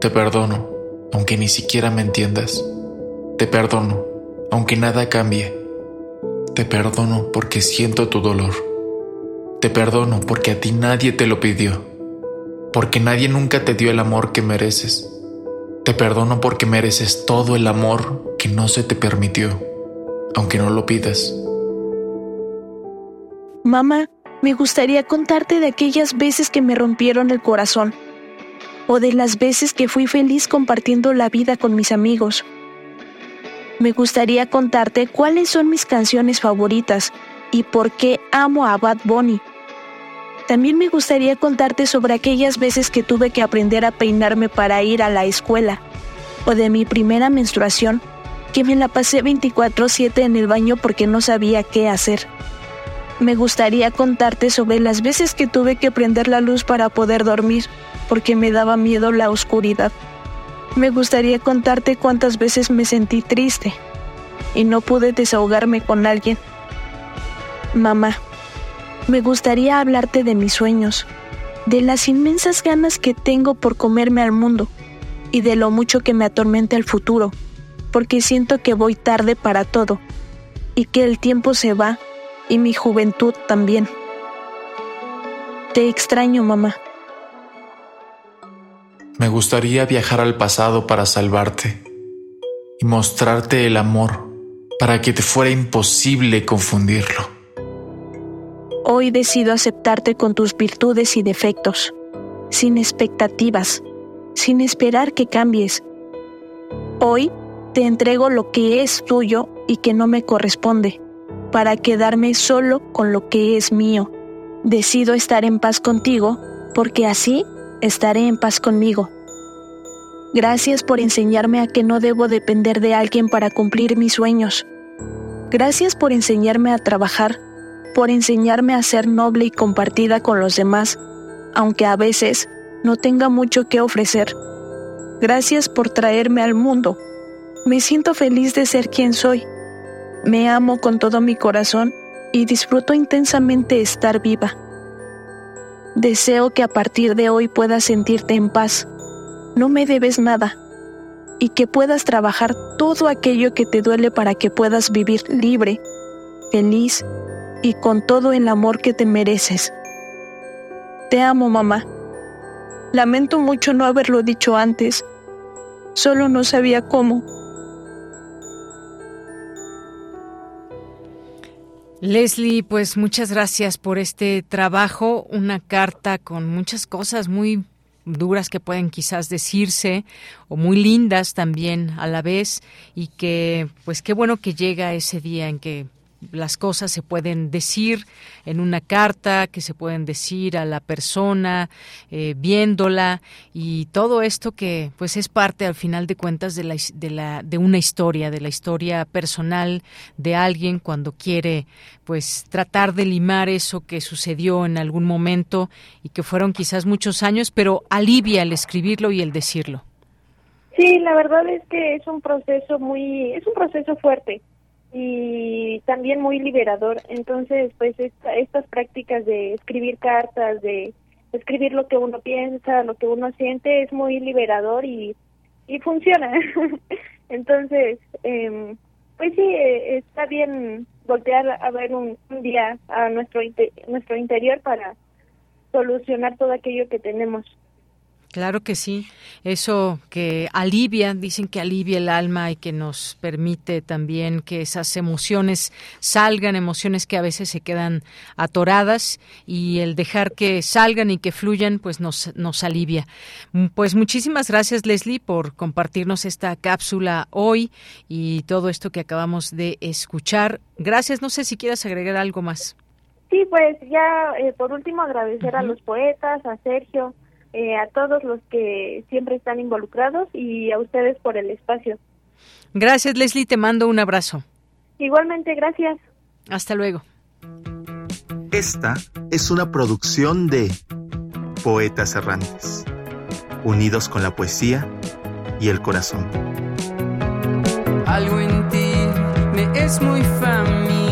Te perdono, aunque ni siquiera me entiendas. Te perdono, aunque nada cambie. Te perdono porque siento tu dolor. Te perdono porque a ti nadie te lo pidió, porque nadie nunca te dio el amor que mereces. Te perdono porque mereces todo el amor que no se te permitió, aunque no lo pidas. Mamá, me gustaría contarte de aquellas veces que me rompieron el corazón, o de las veces que fui feliz compartiendo la vida con mis amigos. Me gustaría contarte cuáles son mis canciones favoritas y por qué amo a Bad Bunny también me gustaría contarte sobre aquellas veces que tuve que aprender a peinarme para ir a la escuela, o de mi primera menstruación, que me la pasé 24/7 en el baño porque no sabía qué hacer. Me gustaría contarte sobre las veces que tuve que prender la luz para poder dormir, porque me daba miedo la oscuridad. Me gustaría contarte cuántas veces me sentí triste y no pude desahogarme con alguien. Mamá, me gustaría hablarte de mis sueños, de las inmensas ganas que tengo por comerme al mundo y de lo mucho que me atormenta el futuro, porque siento que voy tarde para todo y que el tiempo se va y mi juventud también. Te extraño, mamá. Me gustaría viajar al pasado para salvarte y mostrarte el amor para que te fuera imposible confundirlo. Hoy decido aceptarte con tus virtudes y defectos, sin expectativas, sin esperar que cambies. Hoy te entrego lo que es tuyo y que no me corresponde, para quedarme solo con lo que es mío. Decido estar en paz contigo, porque así estaré en paz conmigo. Gracias por enseñarme a que no debo depender de alguien para cumplir mis sueños. Gracias por enseñarme a trabajar, por enseñarme a ser noble y compartida con los demás, aunque a veces no tenga mucho que ofrecer. Gracias por traerme al mundo. Me siento feliz de ser quien soy. Me amo con todo mi corazón y disfruto intensamente estar viva. Deseo que a partir de hoy puedas sentirte en paz. No me debes nada y que puedas trabajar todo aquello que te duele para que puedas vivir libre, feliz y con todo el amor que te mereces. Te amo, mamá. Lamento mucho no haberlo dicho antes. Solo no sabía cómo. Leslie, pues muchas gracias por este trabajo, una carta con muchas cosas muy duras que pueden quizás decirse o muy lindas también a la vez y que pues qué bueno que llega ese día en que las cosas se pueden decir en una carta, que se pueden decir a la persona eh, viéndola y todo esto que pues es parte al final de cuentas de la, de la de una historia, de la historia personal de alguien cuando quiere pues tratar de limar eso que sucedió en algún momento y que fueron quizás muchos años, pero alivia el escribirlo y el decirlo. Sí, la verdad es que es un proceso muy es un proceso fuerte y también muy liberador. Entonces, pues estas prácticas de escribir cartas, de escribir lo que uno piensa, lo que uno siente, es muy liberador y, y funciona. Entonces, eh, pues sí, eh, está bien voltear a ver un día a nuestro, nuestro interior para solucionar todo aquello que tenemos. Claro que sí, eso que alivia, dicen que alivia el alma y que nos permite también que esas emociones salgan, emociones que a veces se quedan atoradas y el dejar que salgan y que fluyan, pues nos, nos alivia. Pues muchísimas gracias Leslie por compartirnos esta cápsula hoy y todo esto que acabamos de escuchar. Gracias, no sé si quieras agregar algo más. Sí, pues ya eh, por último agradecer a los poetas, a Sergio, eh, a todos los que siempre están involucrados y a ustedes por el espacio. Gracias, Leslie. Te mando un abrazo. Igualmente, gracias. Hasta luego. Esta es una producción de Poetas Errantes, unidos con la poesía y el corazón. Algo en ti me es muy familiar.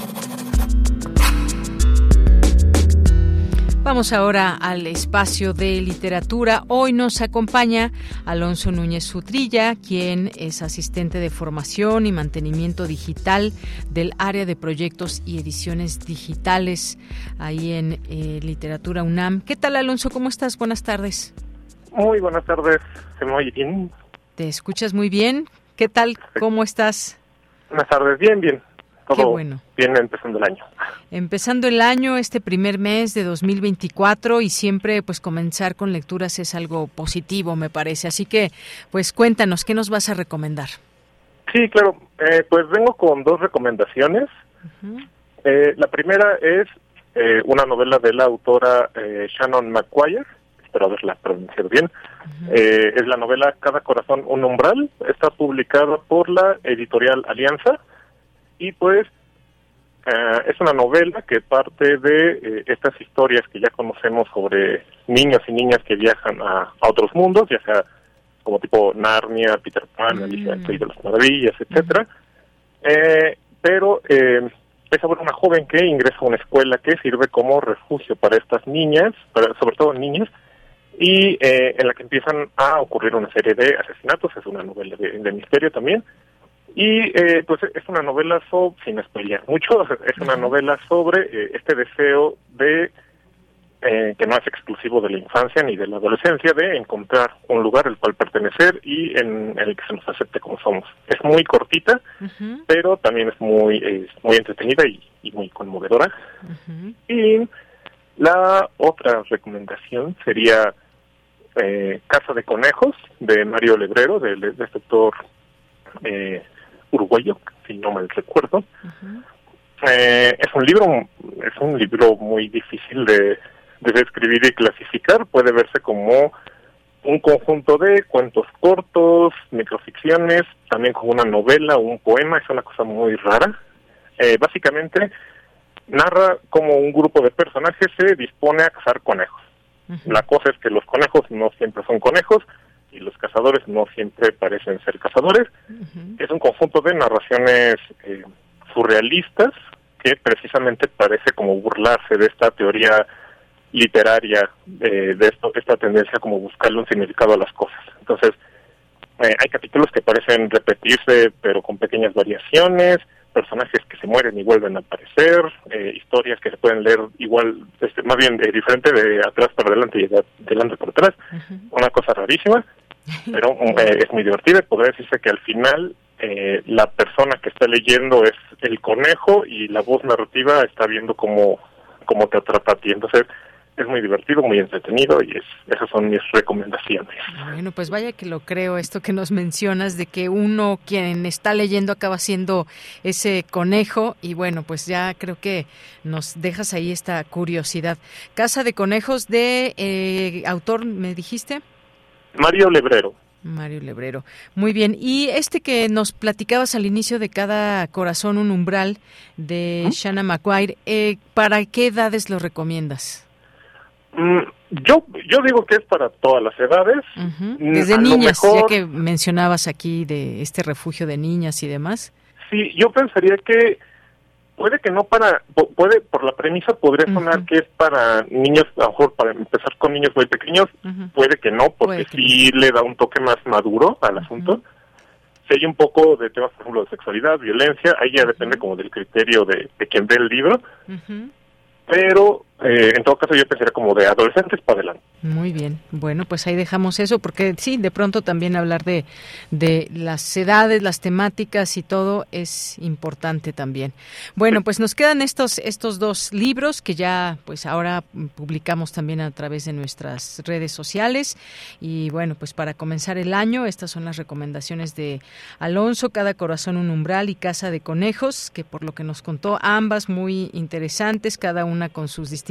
Vamos ahora al espacio de literatura. Hoy nos acompaña Alonso Núñez Sutrilla, quien es asistente de formación y mantenimiento digital del área de proyectos y ediciones digitales ahí en eh, Literatura UNAM. ¿Qué tal, Alonso? ¿Cómo estás? Buenas tardes. Muy buenas tardes. ¿Se me oye bien? ¿Te escuchas muy bien? ¿Qué tal? ¿Cómo estás? Buenas tardes. Bien, bien. Todo Qué bueno. bien empezando el año. Empezando el año, este primer mes de 2024 y siempre pues comenzar con lecturas es algo positivo, me parece. Así que pues cuéntanos, ¿qué nos vas a recomendar? Sí, claro. Eh, pues vengo con dos recomendaciones. Eh, la primera es eh, una novela de la autora eh, Shannon McGuire, espero haberla pronunciado bien. Eh, es la novela Cada corazón un umbral, está publicada por la editorial Alianza y pues eh, es una novela que parte de eh, estas historias que ya conocemos sobre niños y niñas que viajan a, a otros mundos, ya sea como tipo Narnia, Peter Pan, Alicia en el País de las Maravillas, etcétera. Eh, pero eh, es sobre una joven que ingresa a una escuela que sirve como refugio para estas niñas, para, sobre todo niñas, y eh, en la que empiezan a ocurrir una serie de asesinatos, es una novela de, misterio también, y eh, pues es una novela sobre, sin spoilear mucho, es una novela sobre eh, este deseo de, que no es exclusivo de la infancia ni de la adolescencia, de encontrar un lugar al cual pertenecer y en, el que se nos acepte como somos. Es muy cortita, pero también es muy, muy entretenida y, muy conmovedora. Y la otra recomendación sería eh, Casa de Conejos de Mario Lebrero, del, del sector eh, uruguayo, si no mal recuerdo. eh, es un libro es un libro muy difícil de, de describir y clasificar. Puede verse como un conjunto de cuentos cortos, microficciones, también como una novela o un poema. Es una cosa muy rara. Eh, básicamente narra cómo un grupo de personajes se dispone a cazar conejos. La cosa es que los conejos no siempre son conejos y los cazadores no siempre parecen ser cazadores. Es un conjunto de narraciones eh, surrealistas que precisamente parece como burlarse de esta teoría literaria, eh, de esto, esta tendencia como buscarle un significado a las cosas. Entonces, eh, hay capítulos que parecen repetirse, pero con pequeñas variaciones personajes que se mueren y vuelven a aparecer, eh, historias que se pueden leer igual, este, más bien eh, diferente de atrás para adelante y de adelante para atrás, una cosa rarísima, pero eh, es muy divertida y podría decirse que al final la persona que está leyendo es el conejo y la voz narrativa está viendo cómo, cómo te atrapa a ti. Entonces, es muy divertido, muy entretenido y es, esas son mis recomendaciones. Bueno, pues vaya que lo creo, esto que nos mencionas de que uno quien está leyendo acaba siendo ese conejo y bueno, pues ya creo que nos dejas ahí esta curiosidad. Casa de Conejos de eh, autor, ¿me dijiste? Mario Lebrero. Mario Lebrero. Muy bien. Y este que nos platicabas al inicio de cada corazón un umbral de Shanna McQuire, eh, ¿para qué edades lo recomiendas? Mm, yo, yo digo que es para todas las edades. Mm, Desde niñas, ya que mencionabas aquí de este refugio de niñas y demás. Sí, yo pensaría que puede que no para, puede, por la premisa podría sonar que es para niños, a lo mejor para empezar con niños muy pequeños, puede que no, porque sí le da un toque más maduro al asunto. Si hay un poco de temas, por ejemplo, de sexualidad, violencia, ahí ya depende como del criterio de, de quien ve el libro. Pero eh, en todo caso yo pensaría como de adolescentes para adelante. Muy bien, bueno, pues ahí dejamos eso, porque sí, de pronto también hablar de, de las edades, las temáticas y todo es importante también. Bueno, pues nos quedan estos, estos dos libros que ya pues ahora publicamos también a través de nuestras redes sociales y bueno, pues para comenzar el año, estas son las recomendaciones de Alonso, Cada Corazón un Umbral y Casa de Conejos, que por lo que nos contó, ambas muy interesantes, cada una con sus distintas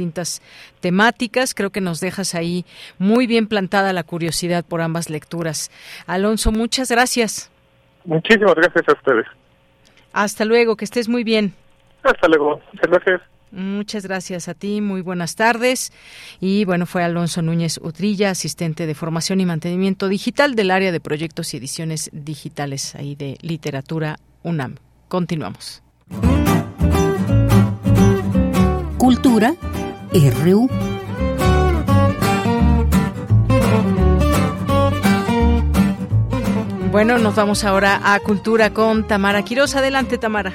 temáticas, creo que nos dejas ahí muy bien plantada la curiosidad por ambas lecturas. Alonso, muchas gracias. Muchísimas gracias a ustedes. Hasta luego, que estés muy bien. Hasta luego, muchas gracias. Muchas gracias a ti, muy buenas tardes. Y bueno, fue Alonso Núñez Utrilla, asistente de formación y mantenimiento digital del área de proyectos y ediciones digitales ahí de literatura UNAM. Continuamos. Cultura RU. Bueno, nos vamos ahora a Cultura con Tamara Quiroz. Adelante, Tamara.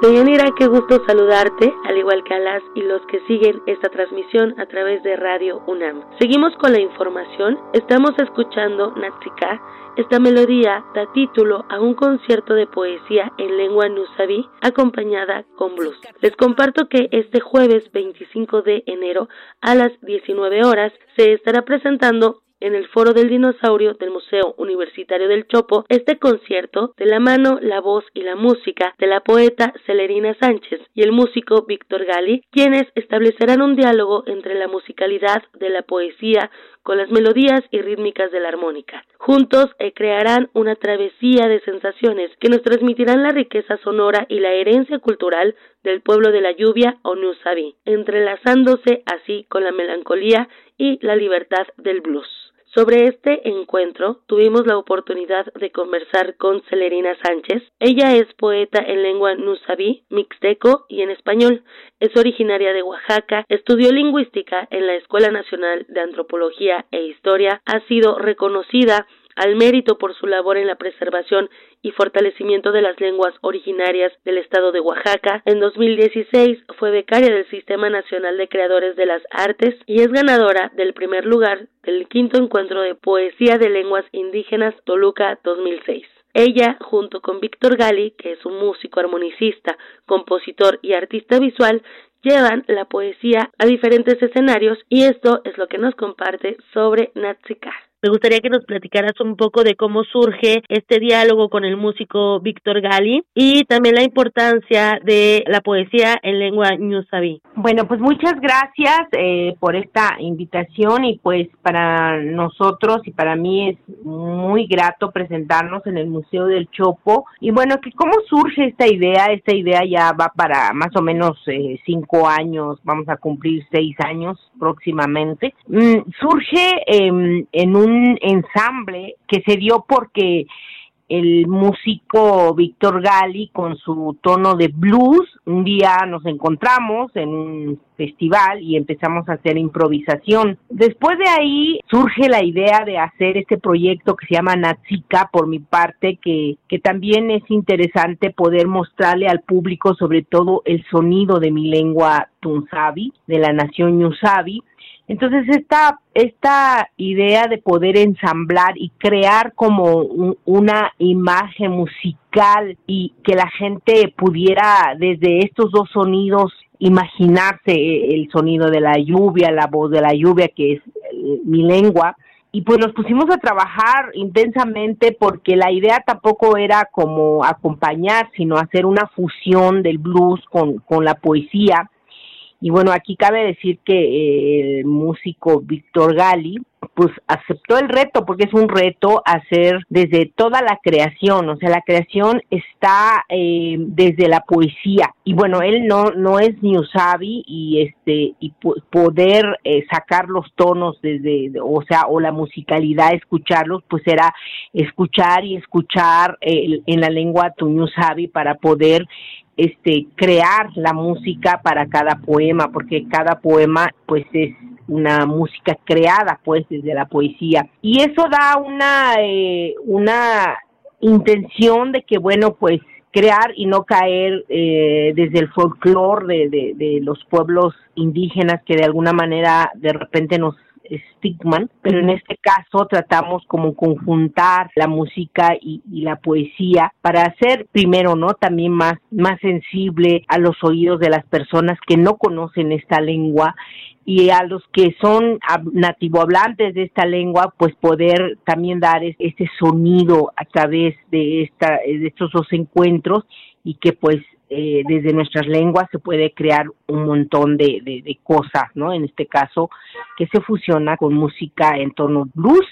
Deyanira, qué gusto saludarte, al igual que a las y los que siguen esta transmisión a través de Radio UNAM. Seguimos con la información, estamos escuchando Natsika, esta melodía da título a un concierto de poesía en lengua nusabi acompañada con blues. Les comparto que este jueves 25 de enero a las 19 horas se estará presentando en el Foro del Dinosaurio del Museo Universitario del Chopo este concierto de la mano, la voz y la música de la poeta Celerina Sánchez y el músico Víctor Gali, quienes establecerán un diálogo entre la musicalidad de la poesía con las melodías y rítmicas de la armónica. Juntos eh, crearán una travesía de sensaciones que nos transmitirán la riqueza sonora y la herencia cultural del pueblo de la lluvia o Nusabi, entrelazándose así con la melancolía y la libertad del blues. Sobre este encuentro tuvimos la oportunidad de conversar con Celerina Sánchez. Ella es poeta en lengua nusabí, mixteco y en español. Es originaria de Oaxaca, estudió lingüística en la Escuela Nacional de Antropología e Historia, ha sido reconocida al mérito por su labor en la preservación y fortalecimiento de las lenguas originarias del estado de Oaxaca. En 2016 fue becaria del Sistema Nacional de Creadores de las Artes y es ganadora del primer lugar del quinto encuentro de poesía de lenguas indígenas Toluca 2006. Ella, junto con Víctor Gali, que es un músico armonicista, compositor y artista visual, llevan la poesía a diferentes escenarios y esto es lo que nos comparte sobre Natsika. Me gustaría que nos platicaras un poco de cómo surge este diálogo con el músico Víctor Gali y también la importancia de la poesía en lengua ñusabi. Bueno, pues muchas gracias eh, por esta invitación y pues para nosotros y para mí es muy grato presentarnos en el Museo del Chopo. Y bueno, que ¿cómo surge esta idea? Esta idea ya va para más o menos eh, cinco años, vamos a cumplir seis años próximamente. Mm, surge em, en un ensamble que se dio porque el músico Víctor Gali con su tono de blues, un día nos encontramos en un festival y empezamos a hacer improvisación. Después de ahí surge la idea de hacer este proyecto que se llama Natsika por mi parte, que, que también es interesante poder mostrarle al público sobre todo el sonido de mi lengua tunsabi, de la nación Ñusabi, entonces esta, esta idea de poder ensamblar y crear como una imagen musical y que la gente pudiera desde estos dos sonidos imaginarse el sonido de la lluvia, la voz de la lluvia que es eh, mi lengua, y pues nos pusimos a trabajar intensamente porque la idea tampoco era como acompañar, sino hacer una fusión del blues con, con la poesía y bueno, aquí cabe decir que eh, el músico Víctor Gali, pues aceptó el reto porque es un reto hacer desde toda la creación, o sea, la creación está eh, desde la poesía. Y bueno, él no no es Usabi y este y poder eh, sacar los tonos desde, o sea, o la musicalidad, escucharlos, pues era escuchar y escuchar en la lengua tuñusabi para poder este crear la música para cada poema porque cada poema pues es una música creada pues desde la poesía. Y eso da una eh, una intención de que bueno pues crear y no caer eh, desde el folclore de, de, los pueblos indígenas que de alguna manera de repente nos Stigman, pero en este caso tratamos como conjuntar la música y, la poesía para hacer primero, ¿no? También más, más sensible a los oídos de las personas que no conocen esta lengua y a los que son nativo hablantes de esta lengua, pues poder también dar este sonido a través de, esta, de estos dos encuentros y que pues eh, desde nuestras lenguas se puede crear un montón de, de, cosas, ¿no? En este caso, que se fusiona con música en tono blues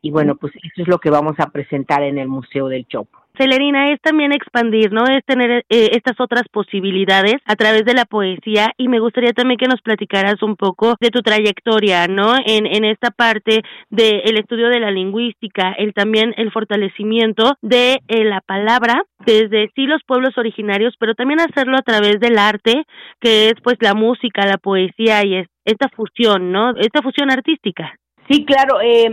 y bueno, pues eso es lo que vamos a presentar en el Museo del Chopo. Celerina, es también expandir, ¿no? Es tener eh, estas otras posibilidades a través de la poesía y me gustaría también que nos platicaras un poco de tu trayectoria, ¿no? En, en esta parte del estudio de la lingüística, el también el fortalecimiento de eh, la palabra desde sí los pueblos originarios, pero también hacerlo a través del arte, que es pues la música, la poesía y esta fusión, ¿no? Esta fusión artística. Sí, claro. Eh,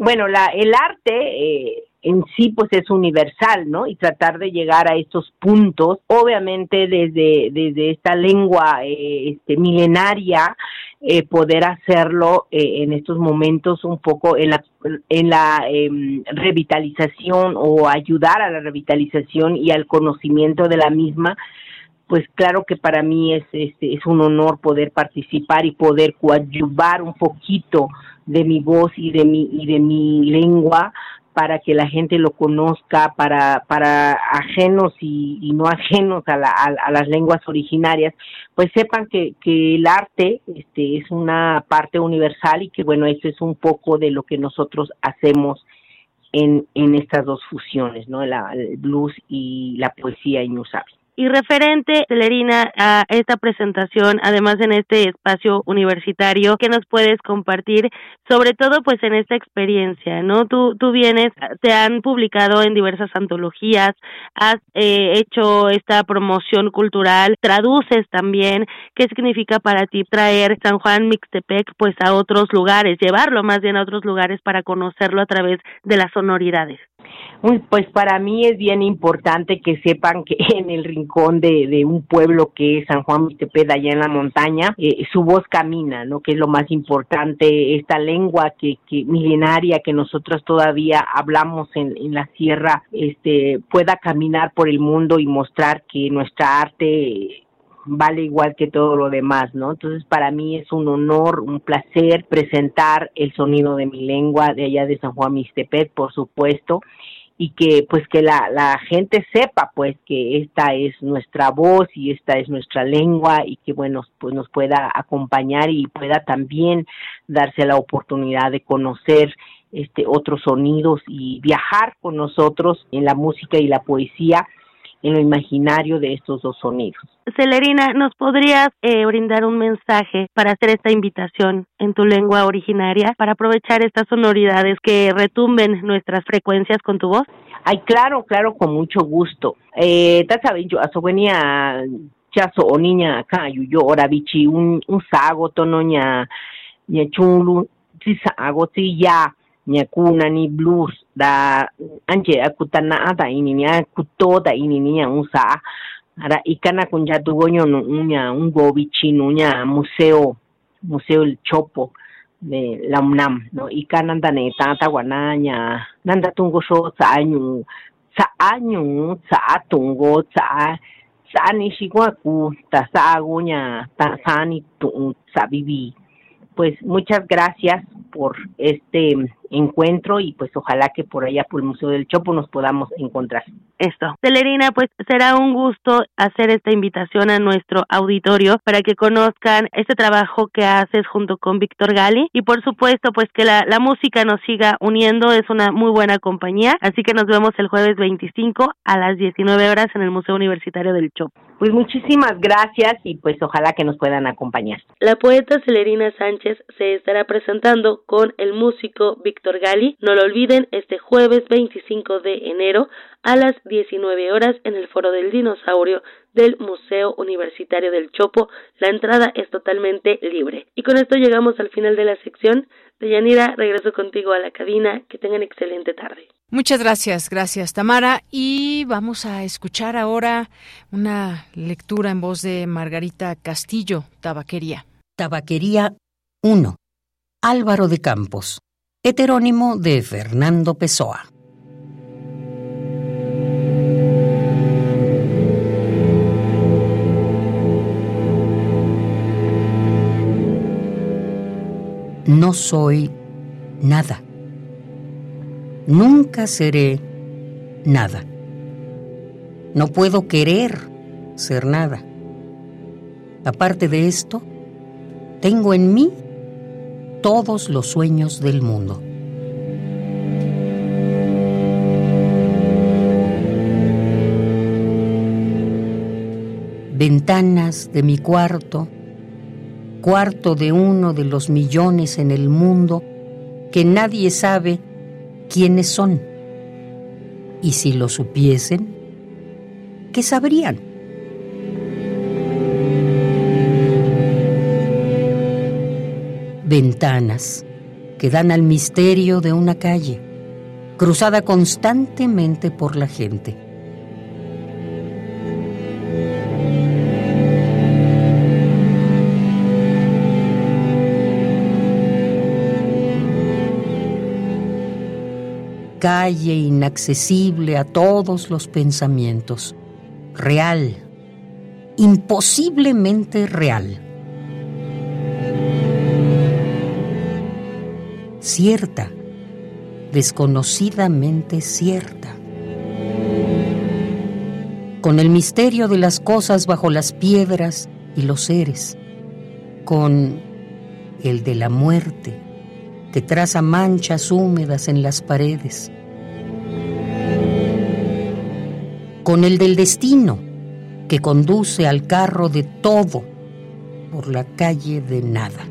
bueno, la, el arte eh, en sí pues es universal, ¿no? Y tratar de llegar a estos puntos, obviamente desde, desde esta lengua eh, este, milenaria, eh, poder hacerlo eh, en estos momentos un poco en la, en la em, revitalización o ayudar a la revitalización y al conocimiento de la misma, pues claro que para mí es, es, es un honor poder participar y poder coadyuvar un poquito de mi voz y de mi, y de mi lengua para que la gente lo conozca, para, para ajenos y, no ajenos a, a, las lenguas originarias, pues sepan que, que el arte este, es una parte universal y que bueno, eso es un poco de lo que nosotros hacemos en, en estas dos fusiones, ¿no? La, el blues y la poesía inusable. Y referente, Celerina, a esta presentación, además en este espacio universitario, ¿qué nos puedes compartir? Sobre todo, pues en esta experiencia, ¿no? Tú, tú vienes, te han publicado en diversas antologías, has eh, hecho esta promoción cultural, traduces también. ¿Qué significa para ti traer San Juan Mixtepec, pues a otros lugares, llevarlo más bien a otros lugares para conocerlo a través de las sonoridades? Pues para mí es bien importante que sepan que en el rincón de, un pueblo que es San Juan Mixteped, allá en la montaña, eh, su voz camina, ¿no? Que es lo más importante, esta lengua que, que milenaria que nosotros todavía hablamos en, en la sierra, este, pueda caminar por el mundo y mostrar que nuestra arte vale igual que todo lo demás, ¿no? Entonces para mí es un honor, un placer presentar el sonido de mi lengua de allá de San Juan Mixtepet, por supuesto, y que pues que la, la gente sepa pues que esta es nuestra voz y esta es nuestra lengua y que bueno pues nos pueda acompañar y pueda también darse la oportunidad de conocer este otros sonidos y viajar con nosotros en la música y la poesía en lo imaginario de estos dos sonidos. Celerina, ¿nos podrías eh, brindar un mensaje para hacer esta invitación en tu lengua originaria para aprovechar estas sonoridades que retumben nuestras frecuencias con tu voz? Ay, claro, claro, con mucho gusto. Eh, yo venía chaso o niña acá yo ora bichi un un sago tono nya nya chulu si sago si ya kuna ni blues da anje akutana ada ini ni akutoda ini ni usa ara ikana kun jatu goño no uña un gobichi nuña museo museo el chopo de la UNAM no ikana ndane tata guanaña nanda tungo sho sa año sa año sa tungo sa sa ni shigua ku ta sa aguña ta sa ni tu sa vivi pues muchas gracias por este encuentro y pues ojalá que por allá por el Museo del Chopo nos podamos encontrar. Esto. Celerina, pues será un gusto hacer esta invitación a nuestro auditorio para que conozcan este trabajo que haces junto con Víctor Gali y por supuesto pues que la, la música nos siga uniendo, es una muy buena compañía, así que nos vemos el jueves 25 a las 19 horas en el Museo Universitario del Chopo. Pues muchísimas gracias y pues ojalá que nos puedan acompañar. La poeta Celerina Sánchez se estará presentando con el músico Víctor Gali. No lo olviden, este jueves 25 de enero a las 19 horas en el Foro del Dinosaurio del Museo Universitario del Chopo. La entrada es totalmente libre. Y con esto llegamos al final de la sección. Deyanira, regreso contigo a la cabina. Que tengan excelente tarde. Muchas gracias, gracias Tamara. Y vamos a escuchar ahora una lectura en voz de Margarita Castillo, Tabaquería. Tabaquería 1. Álvaro de Campos, heterónimo de Fernando Pessoa. No soy nada. Nunca seré nada. No puedo querer ser nada. Aparte de esto, tengo en mí todos los sueños del mundo. Ventanas de mi cuarto, cuarto de uno de los millones en el mundo que nadie sabe quiénes son. Y si lo supiesen, ¿qué sabrían? Ventanas que dan al misterio de una calle, cruzada constantemente por la gente. Calle inaccesible a todos los pensamientos, real, imposiblemente real. Cierta, desconocidamente cierta. Con el misterio de las cosas bajo las piedras y los seres, con el de la muerte que traza manchas húmedas en las paredes, con el del destino que conduce al carro de todo por la calle de nada.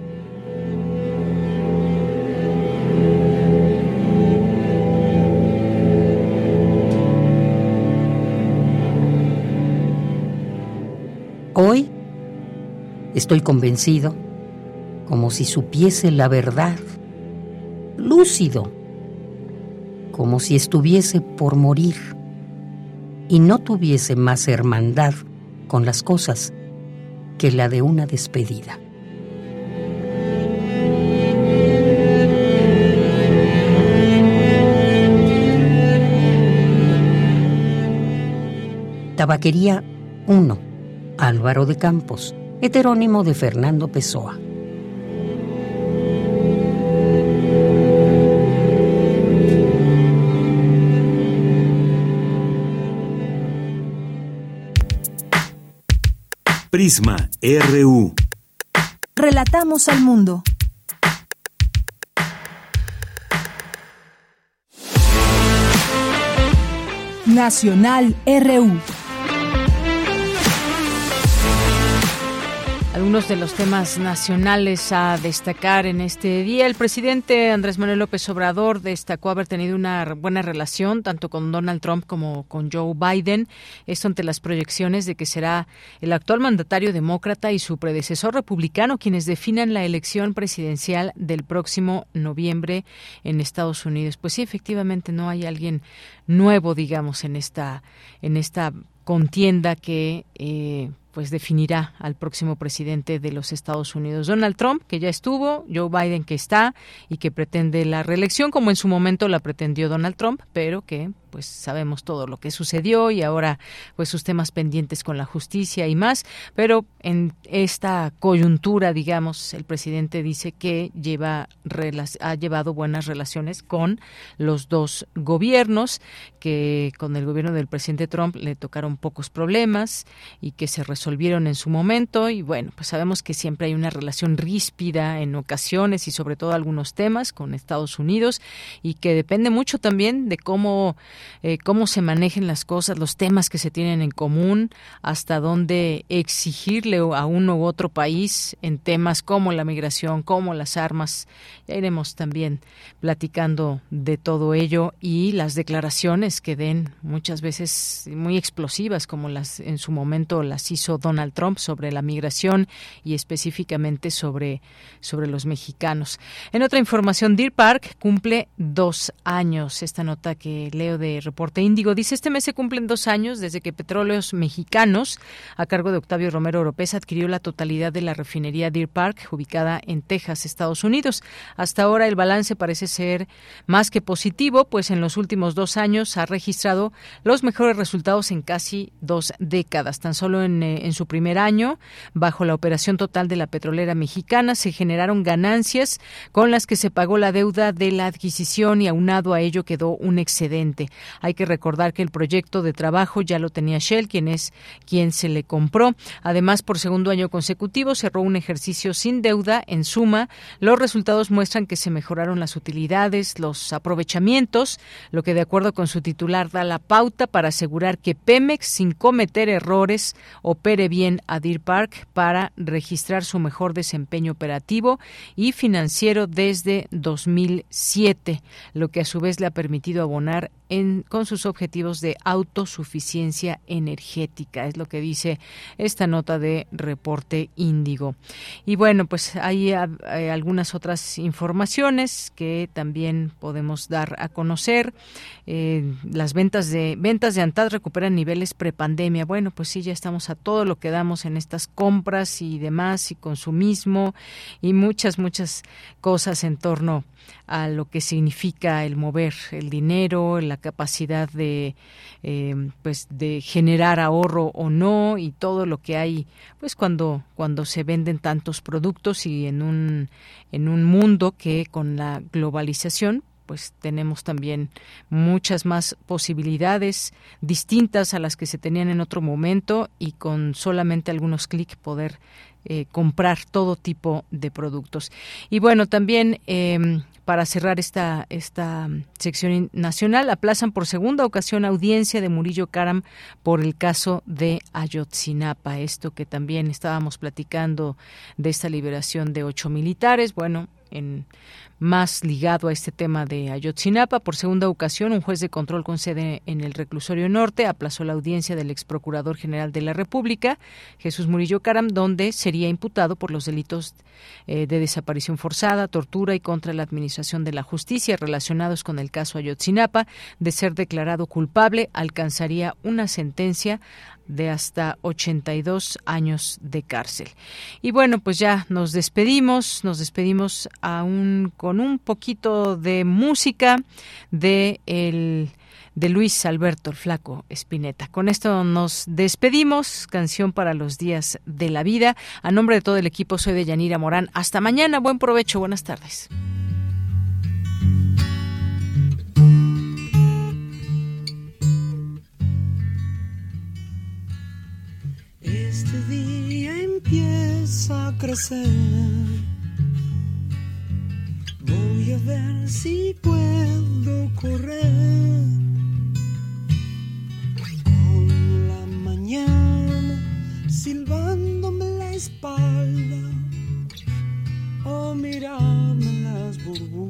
Hoy estoy convencido, como si supiese la verdad, lúcido, como si estuviese por morir y no tuviese más hermandad con las cosas que la de una despedida. Tabaquería 1 Álvaro de Campos, heterónimo de Fernando Pessoa. Prisma RU. Relatamos al mundo. Nacional RU. Algunos de los temas nacionales a destacar en este día. El presidente Andrés Manuel López Obrador destacó haber tenido una buena relación tanto con Donald Trump como con Joe Biden. Esto ante las proyecciones de que será el actual mandatario demócrata y su predecesor republicano quienes definan la elección presidencial del próximo noviembre en Estados Unidos. Pues sí, efectivamente no hay alguien nuevo, digamos, en esta en esta contienda que eh, pues definirá al próximo presidente de los Estados Unidos. Donald Trump, que ya estuvo, Joe Biden, que está y que pretende la reelección, como en su momento la pretendió Donald Trump, pero que pues sabemos todo lo que sucedió y ahora pues sus temas pendientes con la justicia y más, pero en esta coyuntura, digamos, el presidente dice que lleva ha llevado buenas relaciones con los dos gobiernos, que con el gobierno del presidente Trump le tocaron pocos problemas y que se en su momento y bueno, pues sabemos que siempre hay una relación ríspida en ocasiones y sobre todo algunos temas con Estados Unidos y que depende mucho también de cómo eh, cómo se manejen las cosas, los temas que se tienen en común, hasta dónde exigirle a uno u otro país en temas como la migración, como las armas. Ya iremos también platicando de todo ello y las declaraciones que den muchas veces muy explosivas, como las en su momento las hizo Donald Trump sobre la migración y específicamente sobre, sobre los mexicanos. En otra información, Deer Park cumple dos años. Esta nota que leo de Reporte Índigo. Dice, este mes se cumplen dos años desde que Petróleos Mexicanos, a cargo de Octavio Romero Oropesa, adquirió la totalidad de la refinería Deer Park, ubicada en Texas, Estados Unidos. Hasta ahora el balance parece ser más que positivo, pues en los últimos dos años ha registrado los mejores resultados en casi dos décadas. Tan solo en, en su primer año, bajo la operación total de la petrolera mexicana, se generaron ganancias con las que se pagó la deuda de la adquisición y aunado a ello quedó un excedente. Hay que recordar que el proyecto de trabajo ya lo tenía Shell, quien es quien se le compró. Además, por segundo año consecutivo cerró un ejercicio sin deuda. En suma, los resultados muestran que se mejoraron las utilidades, los aprovechamientos, lo que de acuerdo con su titular da la pauta para asegurar que Pemex, sin cometer errores, opere bien a Deer Park para registrar su mejor desempeño operativo y financiero desde 2007, lo que a su vez le ha permitido abonar con sus objetivos de autosuficiencia energética, es lo que dice esta nota de reporte Índigo. Y bueno, pues hay, algunas otras informaciones que también podemos dar a conocer. Eh, las ventas de ventas de Antad recuperan niveles prepandemia. Bueno, pues sí, ya estamos a todo lo que damos en estas compras y demás y consumismo y muchas muchas cosas en torno a lo que significa el mover el dinero, la capacidad de eh, pues de generar ahorro o no y todo lo que hay pues cuando cuando se venden tantos productos y en un en un mundo que con la globalización pues tenemos también muchas más posibilidades distintas a las que se tenían en otro momento y con solamente algunos clics poder eh, comprar todo tipo de productos. Y bueno, también em, para cerrar esta, esta sección nacional, aplazan por segunda ocasión audiencia de Murillo Karam por el caso de Ayotzinapa. Esto que también estábamos platicando de esta liberación de ocho militares. Bueno, en más ligado a este tema de Ayotzinapa. Por segunda ocasión, un juez de control con sede en el reclusorio norte aplazó la audiencia del ex procurador general de la República, Jesús Murillo Caram, donde sería imputado por los delitos eh, de desaparición forzada, tortura y contra la administración de la justicia relacionados con el caso Ayotzinapa. De ser declarado culpable, alcanzaría una sentencia de hasta 82 años de cárcel. Y bueno, pues ya nos despedimos, nos despedimos aún con un poquito de música de el de Luis Alberto el Flaco Espineta. Con esto nos despedimos, canción para los días de la vida. A nombre de todo el equipo soy de Yanira Morán. Hasta mañana, buen provecho, buenas tardes. Este día empieza a crecer. Voy a ver si puedo correr con la mañana silbándome la espalda o mirarme las burbujas.